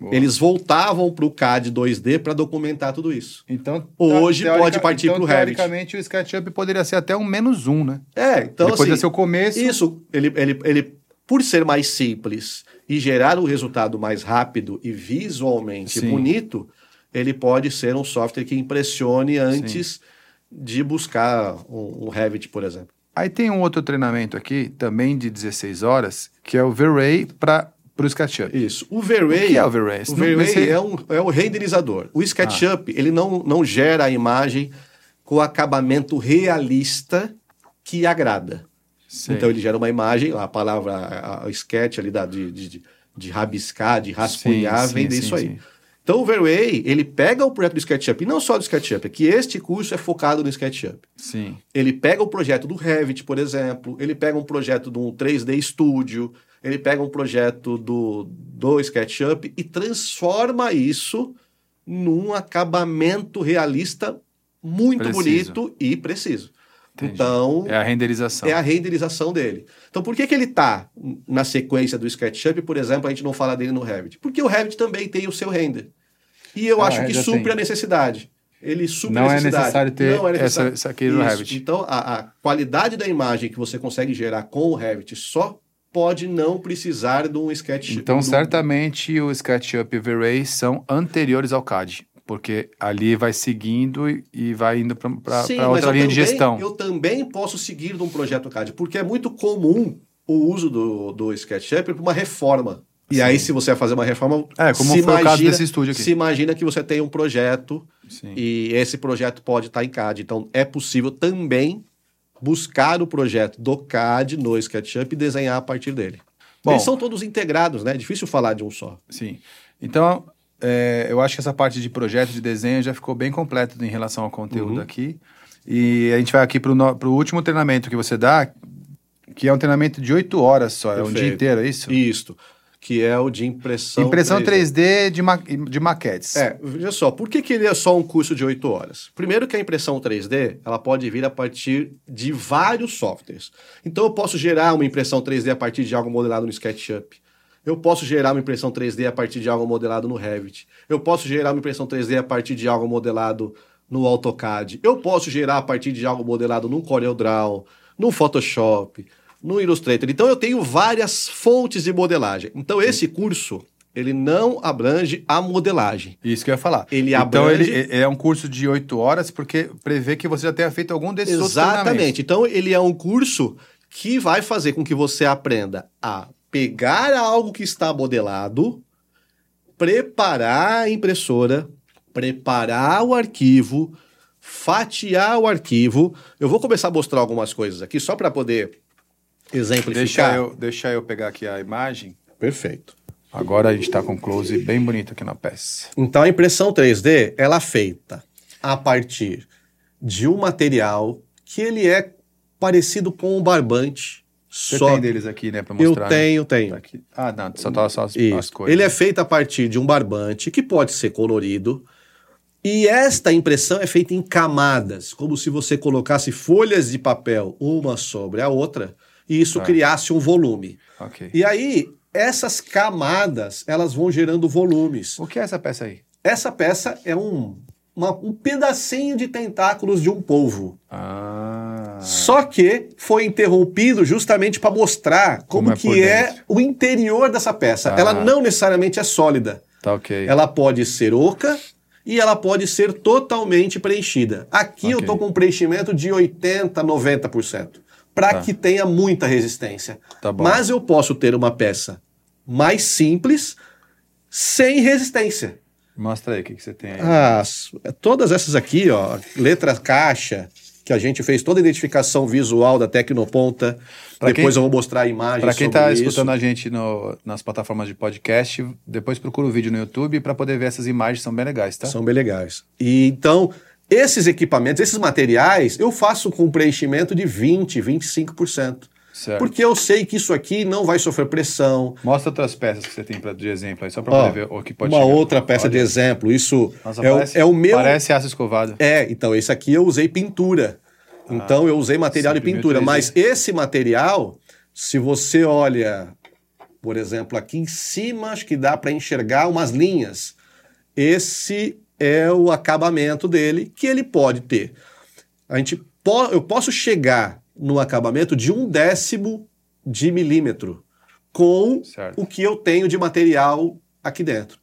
Boa. Eles voltavam para o CAD 2D para documentar tudo isso. Então, hoje pode partir então, para o Revit. Teoricamente, o SketchUp poderia ser até um menos um, né? É, então ele assim, poderia ser o começo. Isso, ele, ele, ele, por ser mais simples e gerar um resultado mais rápido e visualmente Sim. bonito, ele pode ser um software que impressione antes Sim. de buscar um, um Revit, por exemplo. Aí tem um outro treinamento aqui, também de 16 horas, que é o V-Ray para para o SketchUp. Isso. O V-Ray... O que é o V-Ray? O V-Ray é, um, é o renderizador. O SketchUp, ah. ele não, não gera a imagem com acabamento realista que agrada. Sei. Então ele gera uma imagem, a palavra a, a sketch ali da, de, de, de rabiscar, de rascunhar, sim, vem sim, disso sim, aí. Então o V-Ray, ele pega o projeto do SketchUp, e não só do SketchUp, é que este curso é focado no SketchUp. Sim. Ele pega o projeto do Revit, por exemplo, ele pega um projeto do 3D Studio, ele pega um projeto do, do SketchUp e transforma isso num acabamento realista muito preciso. bonito e preciso. Entendi. Então, é a renderização. É a renderização dele. Então, por que, que ele está na sequência do SketchUp, por exemplo, a gente não fala dele no Revit? Porque o Revit também tem o seu render. E eu ah, acho que supre tem. a necessidade. Ele supre não a necessidade. É necessário ter não é necessário. Essa, essa no Revit. Então, a, a qualidade da imagem que você consegue gerar com o Revit só pode não precisar de um SketchUp. Então, certamente o SketchUp e o V-Ray são anteriores ao CAD porque ali vai seguindo e vai indo para outra linha também, de gestão. Eu também posso seguir de um projeto CAD, porque é muito comum o uso do, do SketchUp para uma reforma. E aí, se você vai fazer uma reforma. É, como foi imagina, o caso desse estúdio aqui. Se imagina que você tem um projeto Sim. e esse projeto pode estar em CAD. Então, é possível também buscar o projeto do CAD no SketchUp e desenhar a partir dele. Bom, Eles são todos integrados, né? É difícil falar de um só. Sim. Então, é, eu acho que essa parte de projeto de desenho já ficou bem completa em relação ao conteúdo uhum. aqui. E a gente vai aqui para o último treinamento que você dá, que é um treinamento de oito horas só, Perfeito. é um dia inteiro, é isso? Isso que é o de impressão Impressão 3D, 3D de, ma de maquetes. É, veja só, por que, que ele é só um curso de 8 horas? Primeiro que a impressão 3D, ela pode vir a partir de vários softwares. Então eu posso gerar uma impressão 3D a partir de algo modelado no SketchUp. Eu posso gerar uma impressão 3D a partir de algo modelado no Revit. Eu posso gerar uma impressão 3D a partir de algo modelado no AutoCAD. Eu posso gerar a partir de algo modelado no CorelDRAW, no Photoshop, no Illustrator. Então eu tenho várias fontes de modelagem. Então esse curso ele não abrange a modelagem. Isso que eu ia falar. Ele então abrange... ele é um curso de oito horas porque prevê que você já tenha feito algum desses Exatamente. Então ele é um curso que vai fazer com que você aprenda a pegar algo que está modelado, preparar a impressora, preparar o arquivo, fatiar o arquivo. Eu vou começar a mostrar algumas coisas aqui só para poder exemplificar. Deixa eu, deixa eu pegar aqui a imagem. Perfeito. Agora a gente está com um close bem bonito aqui na peça. Então a impressão 3D ela é feita a partir de um material que ele é parecido com um barbante você só... tem deles aqui, né, para mostrar? Eu tenho, tenho. Tá ah, não, só tá só as, as, coisas. Ele é feito a partir de um barbante que pode ser colorido. E esta impressão é feita em camadas, como se você colocasse folhas de papel uma sobre a outra e isso criasse um volume. Okay. E aí, essas camadas, elas vão gerando volumes. O que é essa peça aí? Essa peça é um, uma, um pedacinho de tentáculos de um polvo. Ah. Só que foi interrompido justamente para mostrar como, como é que é o interior dessa peça. Ah. Ela não necessariamente é sólida. Tá ok. Ela pode ser oca e ela pode ser totalmente preenchida. Aqui okay. eu estou com um preenchimento de 80%, 90%, para tá. que tenha muita resistência. Tá Mas eu posso ter uma peça mais simples, sem resistência. Mostra aí o que, que você tem aí. Ah, todas essas aqui, ó, letra caixa, que a gente fez toda a identificação visual da Tecnoponta. Pra depois quem, eu vou mostrar a imagem Para quem está escutando a gente no, nas plataformas de podcast, depois procura o vídeo no YouTube para poder ver essas imagens, são bem legais, tá? São bem legais. E então, esses equipamentos, esses materiais, eu faço com preenchimento de 20, 25%. Certo. Porque eu sei que isso aqui não vai sofrer pressão. Mostra outras peças que você tem pra, de exemplo aí, só para poder ver o que pode Uma chegar. outra peça Olha. de exemplo. Isso Nossa, é, parece, o, é o meu. Parece aço escovado. É, então esse aqui eu usei pintura. Ah, então eu usei material de pintura. Mas esse material, se você olha, por exemplo, aqui em cima, acho que dá para enxergar umas linhas. Esse é o acabamento dele que ele pode ter. A gente po eu posso chegar no acabamento de um décimo de milímetro com certo. o que eu tenho de material aqui dentro.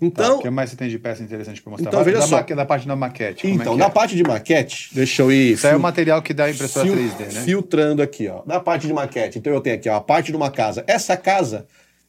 Então, tá, o que mais você tem de peça interessante para mostrar? Então, veja da, só. da parte da maquete. Então, é na é? parte de maquete, deixa eu ir. Isso é o material que dá a impressora fil 3D, né? Filtrando aqui, ó. Na parte de maquete, então eu tenho aqui, ó, a parte de uma casa. Essa casa,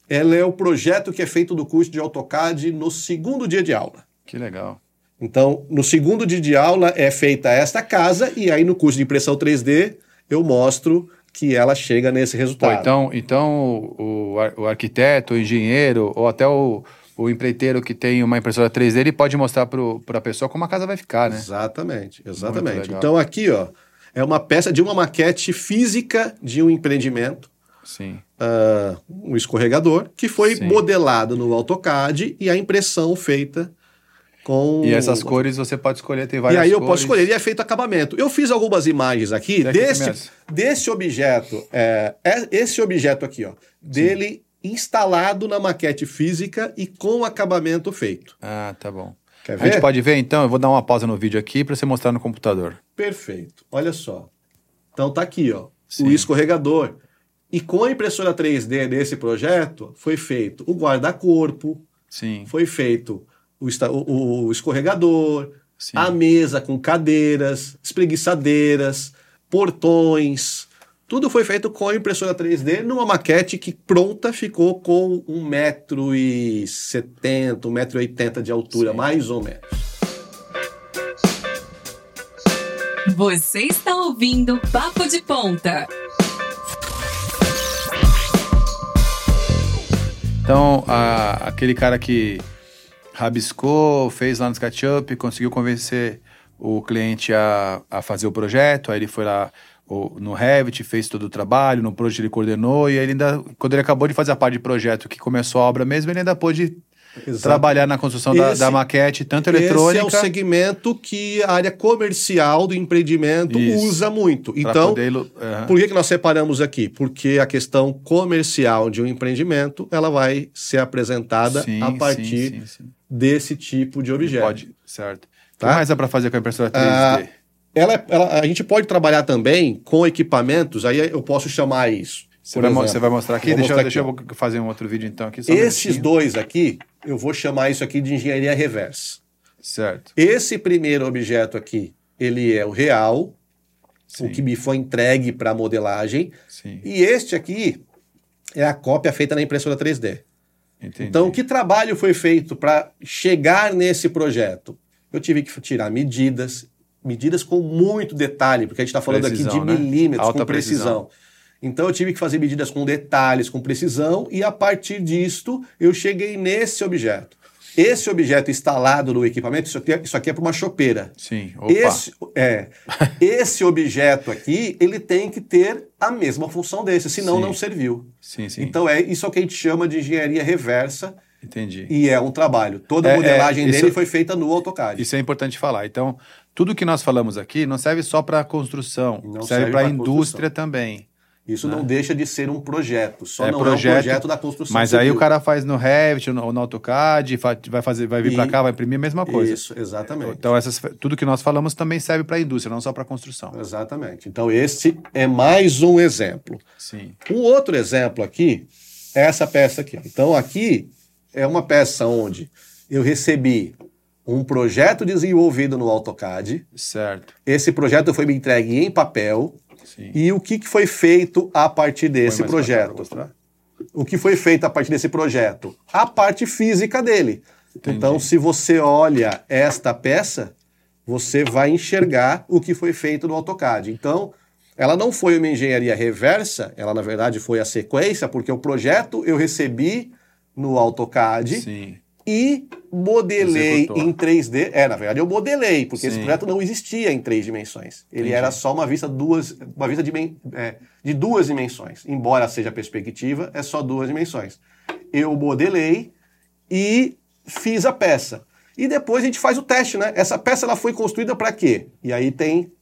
ela é o projeto que é feito do curso de AutoCAD no segundo dia de aula. Que legal. Então, no segundo dia de aula é feita esta casa, e aí no curso de impressão 3D eu mostro que ela chega nesse resultado. Pô, então, então o, o arquiteto, o engenheiro ou até o, o empreiteiro que tem uma impressora 3D, ele pode mostrar para a pessoa como a casa vai ficar, né? Exatamente, exatamente. Então aqui, ó, é uma peça de uma maquete física de um empreendimento. uh, um escorregador, que foi Sim. modelado no AutoCAD e a impressão feita com... E essas cores você pode escolher, tem várias E aí eu cores. posso escolher, e é feito acabamento. Eu fiz algumas imagens aqui desse, desse objeto, é, é, esse objeto aqui, ó, dele Sim. instalado na maquete física e com acabamento feito. Ah, tá bom. Quer ver? A gente pode ver então? Eu vou dar uma pausa no vídeo aqui para você mostrar no computador. Perfeito. Olha só. Então tá aqui, ó, Sim. o escorregador. E com a impressora 3D desse projeto, foi feito o guarda-corpo, foi feito o, o, o escorregador, Sim. a mesa com cadeiras, espreguiçadeiras, portões. Tudo foi feito com a impressora 3D numa maquete que pronta ficou com 1,70m, 1,80m de altura, Sim. mais ou menos. Você está ouvindo Papo de Ponta. Então, a, aquele cara que rabiscou, fez lá no SketchUp, conseguiu convencer o cliente a, a fazer o projeto, aí ele foi lá no Revit, fez todo o trabalho, no projeto ele coordenou, e ele ainda, quando ele acabou de fazer a parte de projeto que começou a obra mesmo, ele ainda pôde Exato. trabalhar na construção esse, da, da, maquete, tanto eletrônica. Esse é o segmento que a área comercial do empreendimento Isso. usa muito. Então, poder, uhum. por que, que nós separamos aqui? Porque a questão comercial de um empreendimento ela vai ser apresentada sim, a partir sim, sim, desse tipo de objeto. Pode, certo. Tá? O que mais é para fazer com a impressora 3D? Ah, ela, ela, a gente pode trabalhar também com equipamentos, aí eu posso chamar isso. Você vai, você vai, mostrar aqui? Deixa, mostrar deixa aqui. eu fazer um outro vídeo então aqui. Esses um dois aqui, eu vou chamar isso aqui de engenharia reversa. Certo. Esse primeiro objeto aqui, ele é o real, Sim. o que me foi entregue para modelagem. Sim. E este aqui é a cópia feita na impressora 3D. Entendi. Então, que trabalho foi feito para chegar nesse projeto? Eu tive que tirar medidas, medidas com muito detalhe, porque a gente está falando precisão, aqui de né? milímetros, Alta com precisão. precisão. Então eu tive que fazer medidas com detalhes, com precisão, e a partir disto eu cheguei nesse objeto. Esse objeto instalado no equipamento, isso aqui, é, isso aqui é para uma chopeira. Sim. Opa. Esse, é, [laughs] esse objeto aqui, ele tem que ter a mesma função desse, senão sim. não serviu. Sim, sim. Então é isso que a gente chama de engenharia reversa. Entendi. E é um trabalho. Toda a é, modelagem é, dele foi feita no AutoCAD. Isso é importante falar. Então, tudo que nós falamos aqui não serve só para construção, não serve, serve para a indústria também. Isso não né? deixa de ser um projeto, só é não projeto, é um projeto da construção Mas civil. aí o cara faz no Revit ou no AutoCAD, vai, fazer, vai vir para cá, vai imprimir a mesma coisa. Isso, exatamente. Então essas, tudo que nós falamos também serve para a indústria, não só para a construção. Exatamente. Então esse é mais um exemplo. Sim. Um outro exemplo aqui é essa peça aqui. Então aqui é uma peça onde eu recebi um projeto desenvolvido no AutoCAD. Certo. Esse projeto foi me entregue em papel Sim. E o que, que foi feito a partir desse projeto? O que foi feito a partir desse projeto? A parte física dele. Entendi. Então, se você olha esta peça, você vai enxergar o que foi feito no AutoCAD. Então, ela não foi uma engenharia reversa, ela na verdade foi a sequência, porque o projeto eu recebi no AutoCAD Sim e modelei Executou. em 3D. É, na verdade, eu modelei, porque Sim. esse projeto não existia em três dimensões. Ele Entendi. era só uma vista duas, uma vista de, é, de duas dimensões. Embora seja perspectiva, é só duas dimensões. Eu modelei e fiz a peça. E depois a gente faz o teste, né? Essa peça ela foi construída para quê? E aí tem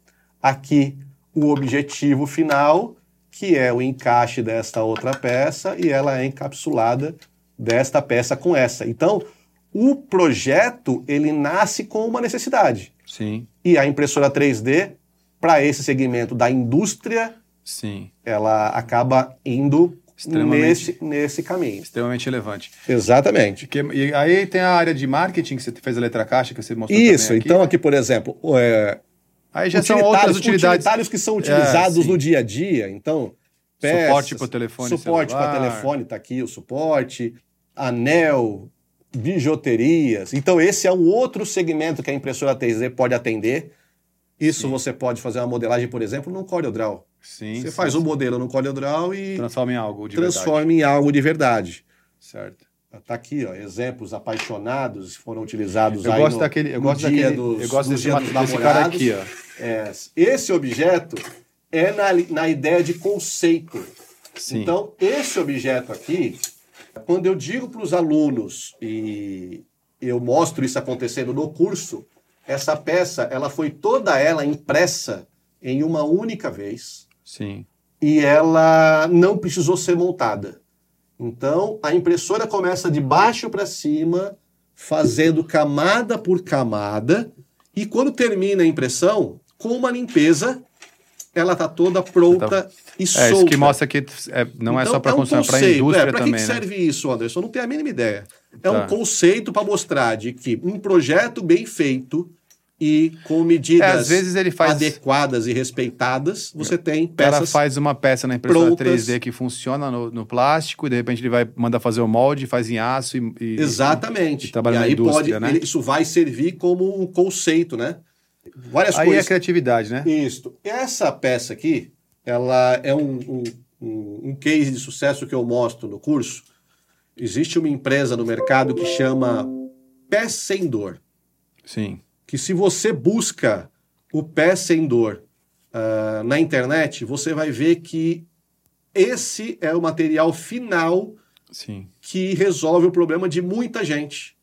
aqui o objetivo final, que é o encaixe desta outra peça, e ela é encapsulada desta peça com essa. Então, o projeto ele nasce com uma necessidade. Sim. E a impressora 3D para esse segmento da indústria, Sim. ela acaba indo nesse, nesse caminho. Extremamente relevante. Exatamente. Que, e aí tem a área de marketing que você fez a letra caixa que você mostrou Isso, aqui. então aqui, por exemplo, é, aí já são outras utilidades. utilitários que são utilizados é, no dia a dia, então peças, suporte para telefone, suporte para telefone, está aqui o suporte, anel, bijuterias. Então, esse é um outro segmento que a impressora 3D pode atender. Isso sim. você pode fazer uma modelagem, por exemplo, no CorelDRAW. Sim, você sim, faz o um modelo no CorelDRAW e transforma em algo de transforma verdade. em algo de verdade. Certo. Tá aqui, ó, exemplos apaixonados foram utilizados eu aí gosto no, daquele, eu no gosto dia daquele, dos, eu gosto desse, dos desse cara aqui, ó. É, esse objeto é na, na ideia de conceito. Sim. Então, esse objeto aqui, quando eu digo para os alunos e eu mostro isso acontecendo no curso, essa peça, ela foi toda ela impressa em uma única vez. Sim. E ela não precisou ser montada. Então, a impressora começa de baixo para cima, fazendo camada por camada, e quando termina a impressão, com uma limpeza, ela está toda pronta tá... e solta. É, isso que mostra que é, não é então, é só para é um é para indústria é, pra também. Para que, né? serve isso, Anderson? Não tenho a mínima ideia. É tá. um conceito para mostrar de que um projeto bem feito e com medidas é, às vezes ele faz... adequadas e respeitadas, você tem peças. Ela faz uma peça na impressora prontas. 3D que funciona no, no, plástico, e de repente ele vai mandar fazer o molde, faz em aço e. e Exatamente. E, e e aí indústria, pode, né? Ele, isso vai servir como um conceito, né? Várias aí coisas. é criatividade, né? Isso. Essa peça aqui, ela é um, um, um case de sucesso que eu mostro no curso. Existe uma empresa no mercado que chama Pé Sem Dor. Sim que se você busca o pé sem dor uh, na internet, você vai ver que esse é o material final Sim. que resolve o problema de muita gente.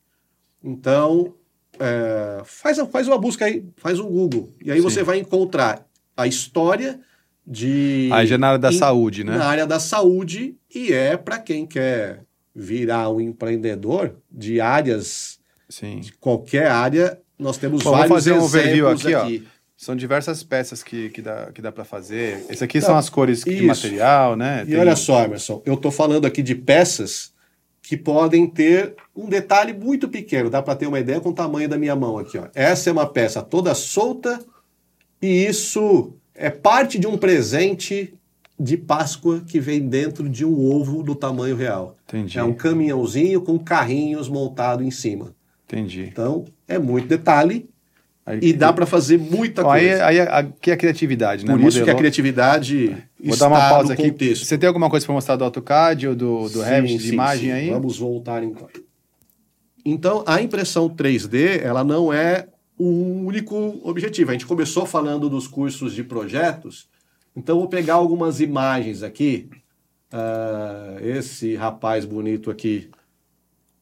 Então, é, faz, faz uma busca aí, faz um Google. E aí Sim. você vai encontrar a história de. Aí já na área da saúde, né? Na área da saúde, e é para quem quer virar um empreendedor de áreas, Sim. de qualquer área, nós temos Bom, vários vou fazer um overview aqui, aqui. Ó. São diversas peças que, que dá, que dá para fazer. Esse aqui são as cores de material, né? E Tem... olha só, Emerson, eu estou falando aqui de peças que podem ter um detalhe muito pequeno. Dá para ter uma ideia com o tamanho da minha mão aqui. Ó. Essa é uma peça toda solta e isso é parte de um presente de Páscoa que vem dentro de um ovo do tamanho real. Entendi. É um caminhãozinho com carrinhos montado em cima. Entendi. Então, é muito detalhe aí, e dá para fazer muita coisa. Aí, aí aqui é a criatividade, né? Por isso que a criatividade Vou dar uma pausa aqui. Contexto. Você tem alguma coisa para mostrar do AutoCAD ou do, do Revit de sim, imagem sim. aí? Vamos voltar então. Então, a impressão 3D, ela não é o único objetivo. A gente começou falando dos cursos de projetos, então vou pegar algumas imagens aqui. Uh, esse rapaz bonito aqui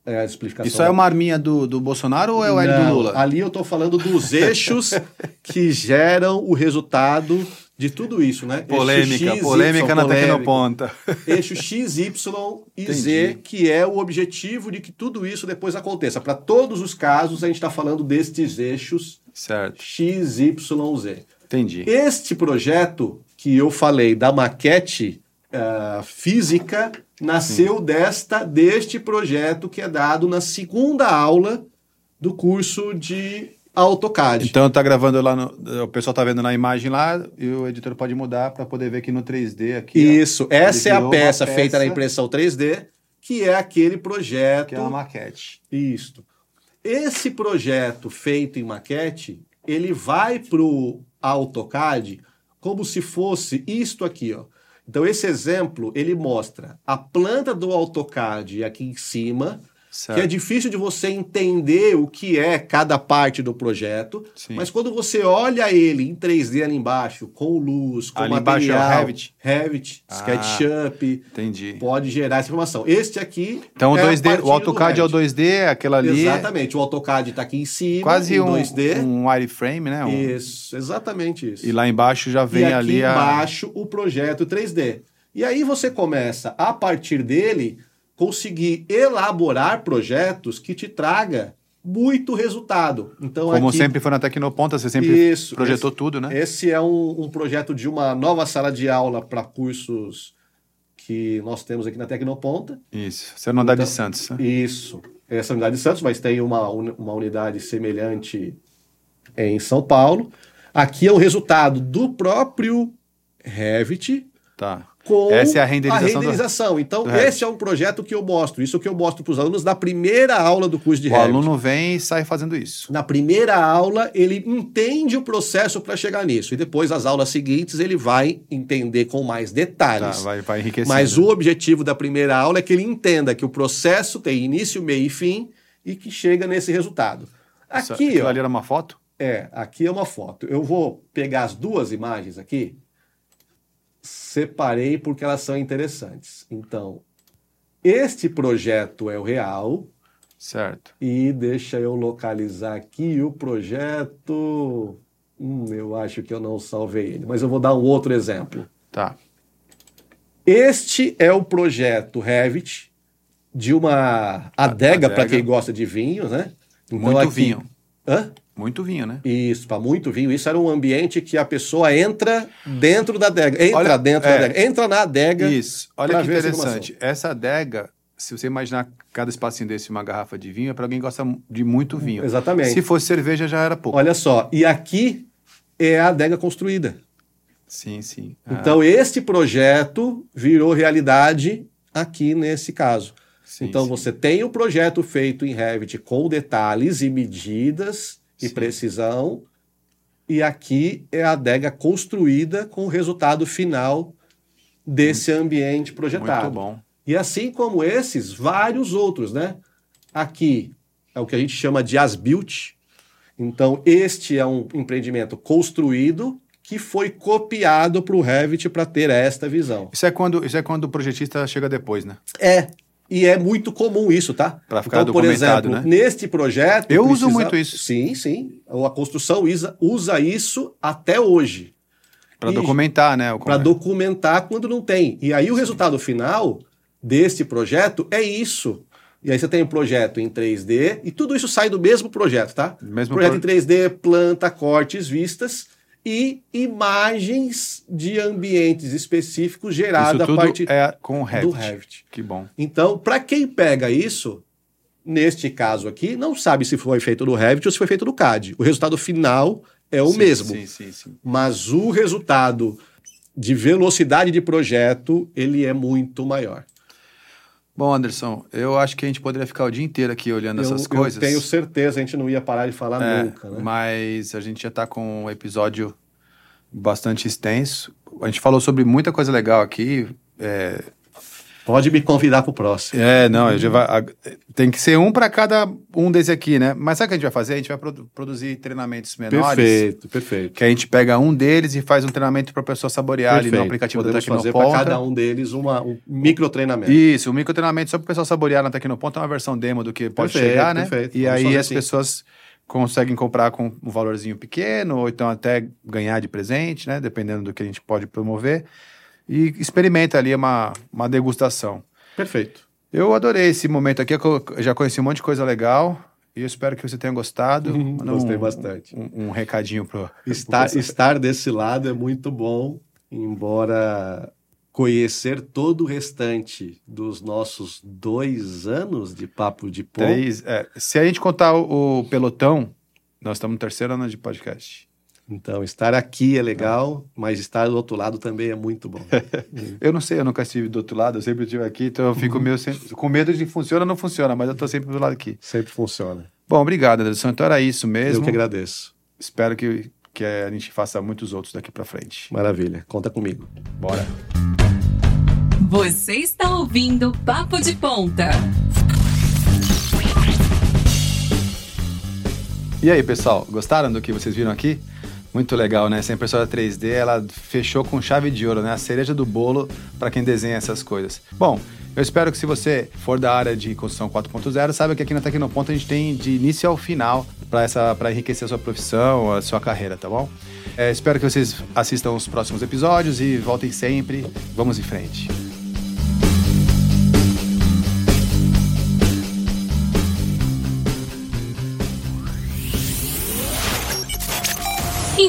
é a explicação. Isso é uma arminha do, do Bolsonaro ou é o L do Lula? Ali eu estou falando dos [laughs] eixos que geram o resultado de tudo isso, né? Polêmica, X, polêmica y, na polêmica. Tecnoponta. [laughs] Eixo X, Y e Entendi. Z, que é o objetivo de que tudo isso depois aconteça. Para todos os casos, a gente está falando destes eixos certo. X, Y, Z. Entendi. Este projeto que eu falei da maquete uh, física nasceu Sim. desta deste projeto que é dado na segunda aula do curso de AutoCAD. Então tá gravando lá, no, o pessoal tá vendo na imagem lá e o editor pode mudar para poder ver aqui no 3D aqui. Isso, ó, essa é a peça, peça, feita na impressão 3D, que é aquele projeto. Que é uma maquete. Isso. Esse projeto feito em maquete, ele vai pro AutoCAD como se fosse isto aqui, ó. Então esse exemplo, ele mostra a planta do AutoCAD aqui em cima, Certo. que é difícil de você entender o que é cada parte do projeto, Sim. mas quando você olha ele em 3D ali embaixo, com luz, com ali material, embaixo é o Revit, Revit ah, SketchUp, entendi. pode gerar essa informação. Este aqui Então é o 2D, o AutoCAD é o 2D, aquela ali. Exatamente, o AutoCAD está aqui em cima, quase um, 2D. um wireframe, né? Um... Isso, exatamente isso. E lá embaixo já vem e aqui ali embaixo a... o projeto 3D. E aí você começa a partir dele conseguir elaborar projetos que te traga muito resultado. Então, Como aqui, sempre foi na Tecnoponta, você sempre isso, projetou esse, tudo, né? Esse é um, um projeto de uma nova sala de aula para cursos que nós temos aqui na Tecnoponta. Isso, você é na unidade então, de Santos, né? Isso, essa é unidade de Santos, mas tem uma, uma unidade semelhante em São Paulo. Aqui é o resultado do próprio Revit. Tá com Essa é a renderização. A renderização. Do... Então, do esse é um projeto que eu mostro. Isso é que eu mostro para os alunos na primeira aula do curso de o Revit. O aluno vem e sai fazendo isso. Na primeira aula, ele entende o processo para chegar nisso. E depois, as aulas seguintes, ele vai entender com mais detalhes. Tá, vai, vai enriquecer. Mas o objetivo da primeira aula é que ele entenda que o processo tem início, meio e fim e que chega nesse resultado. Aqui, Isso, ó, ali era uma foto? É, aqui é uma foto. Eu vou pegar as duas imagens aqui separei porque elas são interessantes. Então, este projeto é o real. Certo. E deixa eu localizar aqui o projeto. Hum, eu acho que eu não salvei ele, mas eu vou dar um outro exemplo. Tá. Este é o projeto Revit de uma adega, para quem gosta de vinho, né? Então, Muito aqui... vinho. Hã? Muito vinho, né? Isso, para muito vinho. Isso era um ambiente que a pessoa entra dentro da adega. Entra Olha, dentro é, da adega. Entra na adega. Isso. Olha que interessante. Essa adega, se você imaginar cada espacinho desse uma garrafa de vinho, é para alguém que gosta de muito vinho. Exatamente. Se fosse cerveja, já era pouco. Olha só. E aqui é a adega construída. Sim, sim. Ah. Então, este projeto virou realidade aqui nesse caso. Sim, então, sim. você tem o projeto feito em Revit com detalhes e medidas e Sim. precisão. E aqui é a adega construída com o resultado final desse ambiente projetado. Muito bom. E assim como esses, vários outros, né? Aqui é o que a gente chama de as-built. Então, este é um empreendimento construído que foi copiado para o Revit para ter esta visão. Isso é, quando, isso é quando o projetista chega depois, né? É, e é muito comum isso, tá? Para ficar então, por exemplo, né? neste projeto. Eu precisa... uso muito isso. Sim, sim. A construção usa, usa isso até hoje. Para documentar, né? Para documentar quando não tem. E aí o sim. resultado final deste projeto é isso. E aí você tem um projeto em 3D e tudo isso sai do mesmo projeto, tá? Mesmo projeto pro... em 3D, planta, cortes, vistas e imagens de ambientes específicos geradas a partir é com Revit. do Revit. Que bom. Então, para quem pega isso, neste caso aqui, não sabe se foi feito no Revit ou se foi feito no CAD. O resultado final é o sim, mesmo. Sim, sim, sim. Mas o resultado de velocidade de projeto, ele é muito maior. Bom, Anderson, eu acho que a gente poderia ficar o dia inteiro aqui olhando eu, essas coisas. Eu tenho certeza, a gente não ia parar de falar é, nunca, né? Mas a gente já está com um episódio bastante extenso. A gente falou sobre muita coisa legal aqui. É, Pode me convidar para o próximo. É, não, vai, tem que ser um para cada um desse aqui, né? Mas sabe o que a gente vai fazer? A gente vai produ produzir treinamentos menores. Perfeito, perfeito. Que a gente pega um deles e faz um treinamento para a pessoa saborear perfeito. ali no aplicativo Podemos da Tecnoponta. fazer para cada um deles uma, um micro treinamento. Isso, um micro treinamento só para o pessoal saborear na Tecnoponta, é uma versão demo do que pode perfeito, chegar, né? Perfeito. E Vamos aí as assim. pessoas conseguem comprar com um valorzinho pequeno, ou então até ganhar de presente, né? Dependendo do que a gente pode promover e experimenta ali uma, uma degustação. Perfeito. Eu adorei esse momento aqui, eu já conheci um monte de coisa legal. E eu espero que você tenha gostado. Uhum, gostei um, bastante. Um, um, recadinho pro. Estar, estar desse lado é muito bom, embora conhecer todo o restante dos nossos dois anos de Papo de Pão. É, se a gente contar o, o pelotão, nós estamos no terceiro ano de podcast. Então, estar aqui é legal, mas estar do outro lado também é muito bom. [laughs] eu não sei, eu nunca estive do outro lado, eu sempre estive aqui, então eu fico uhum. meio sempre, com medo de funciona ou não funciona, mas eu estou sempre do lado aqui. Sempre funciona. Bom, obrigado, Anderson. Então era isso mesmo. Eu que agradeço. Espero que, que a gente faça muitos outros daqui para frente. Maravilha. Conta comigo. Bora. Você está ouvindo Papo de Ponta. E aí, pessoal, gostaram do que vocês viram aqui? Muito legal, né? Essa impressora 3D, ela fechou com chave de ouro, né? A cereja do bolo para quem desenha essas coisas. Bom, eu espero que se você for da área de construção 4.0, saiba que aqui na Tecnoponto a gente tem de início ao final para enriquecer a sua profissão, a sua carreira, tá bom? É, espero que vocês assistam os próximos episódios e voltem sempre. Vamos em frente.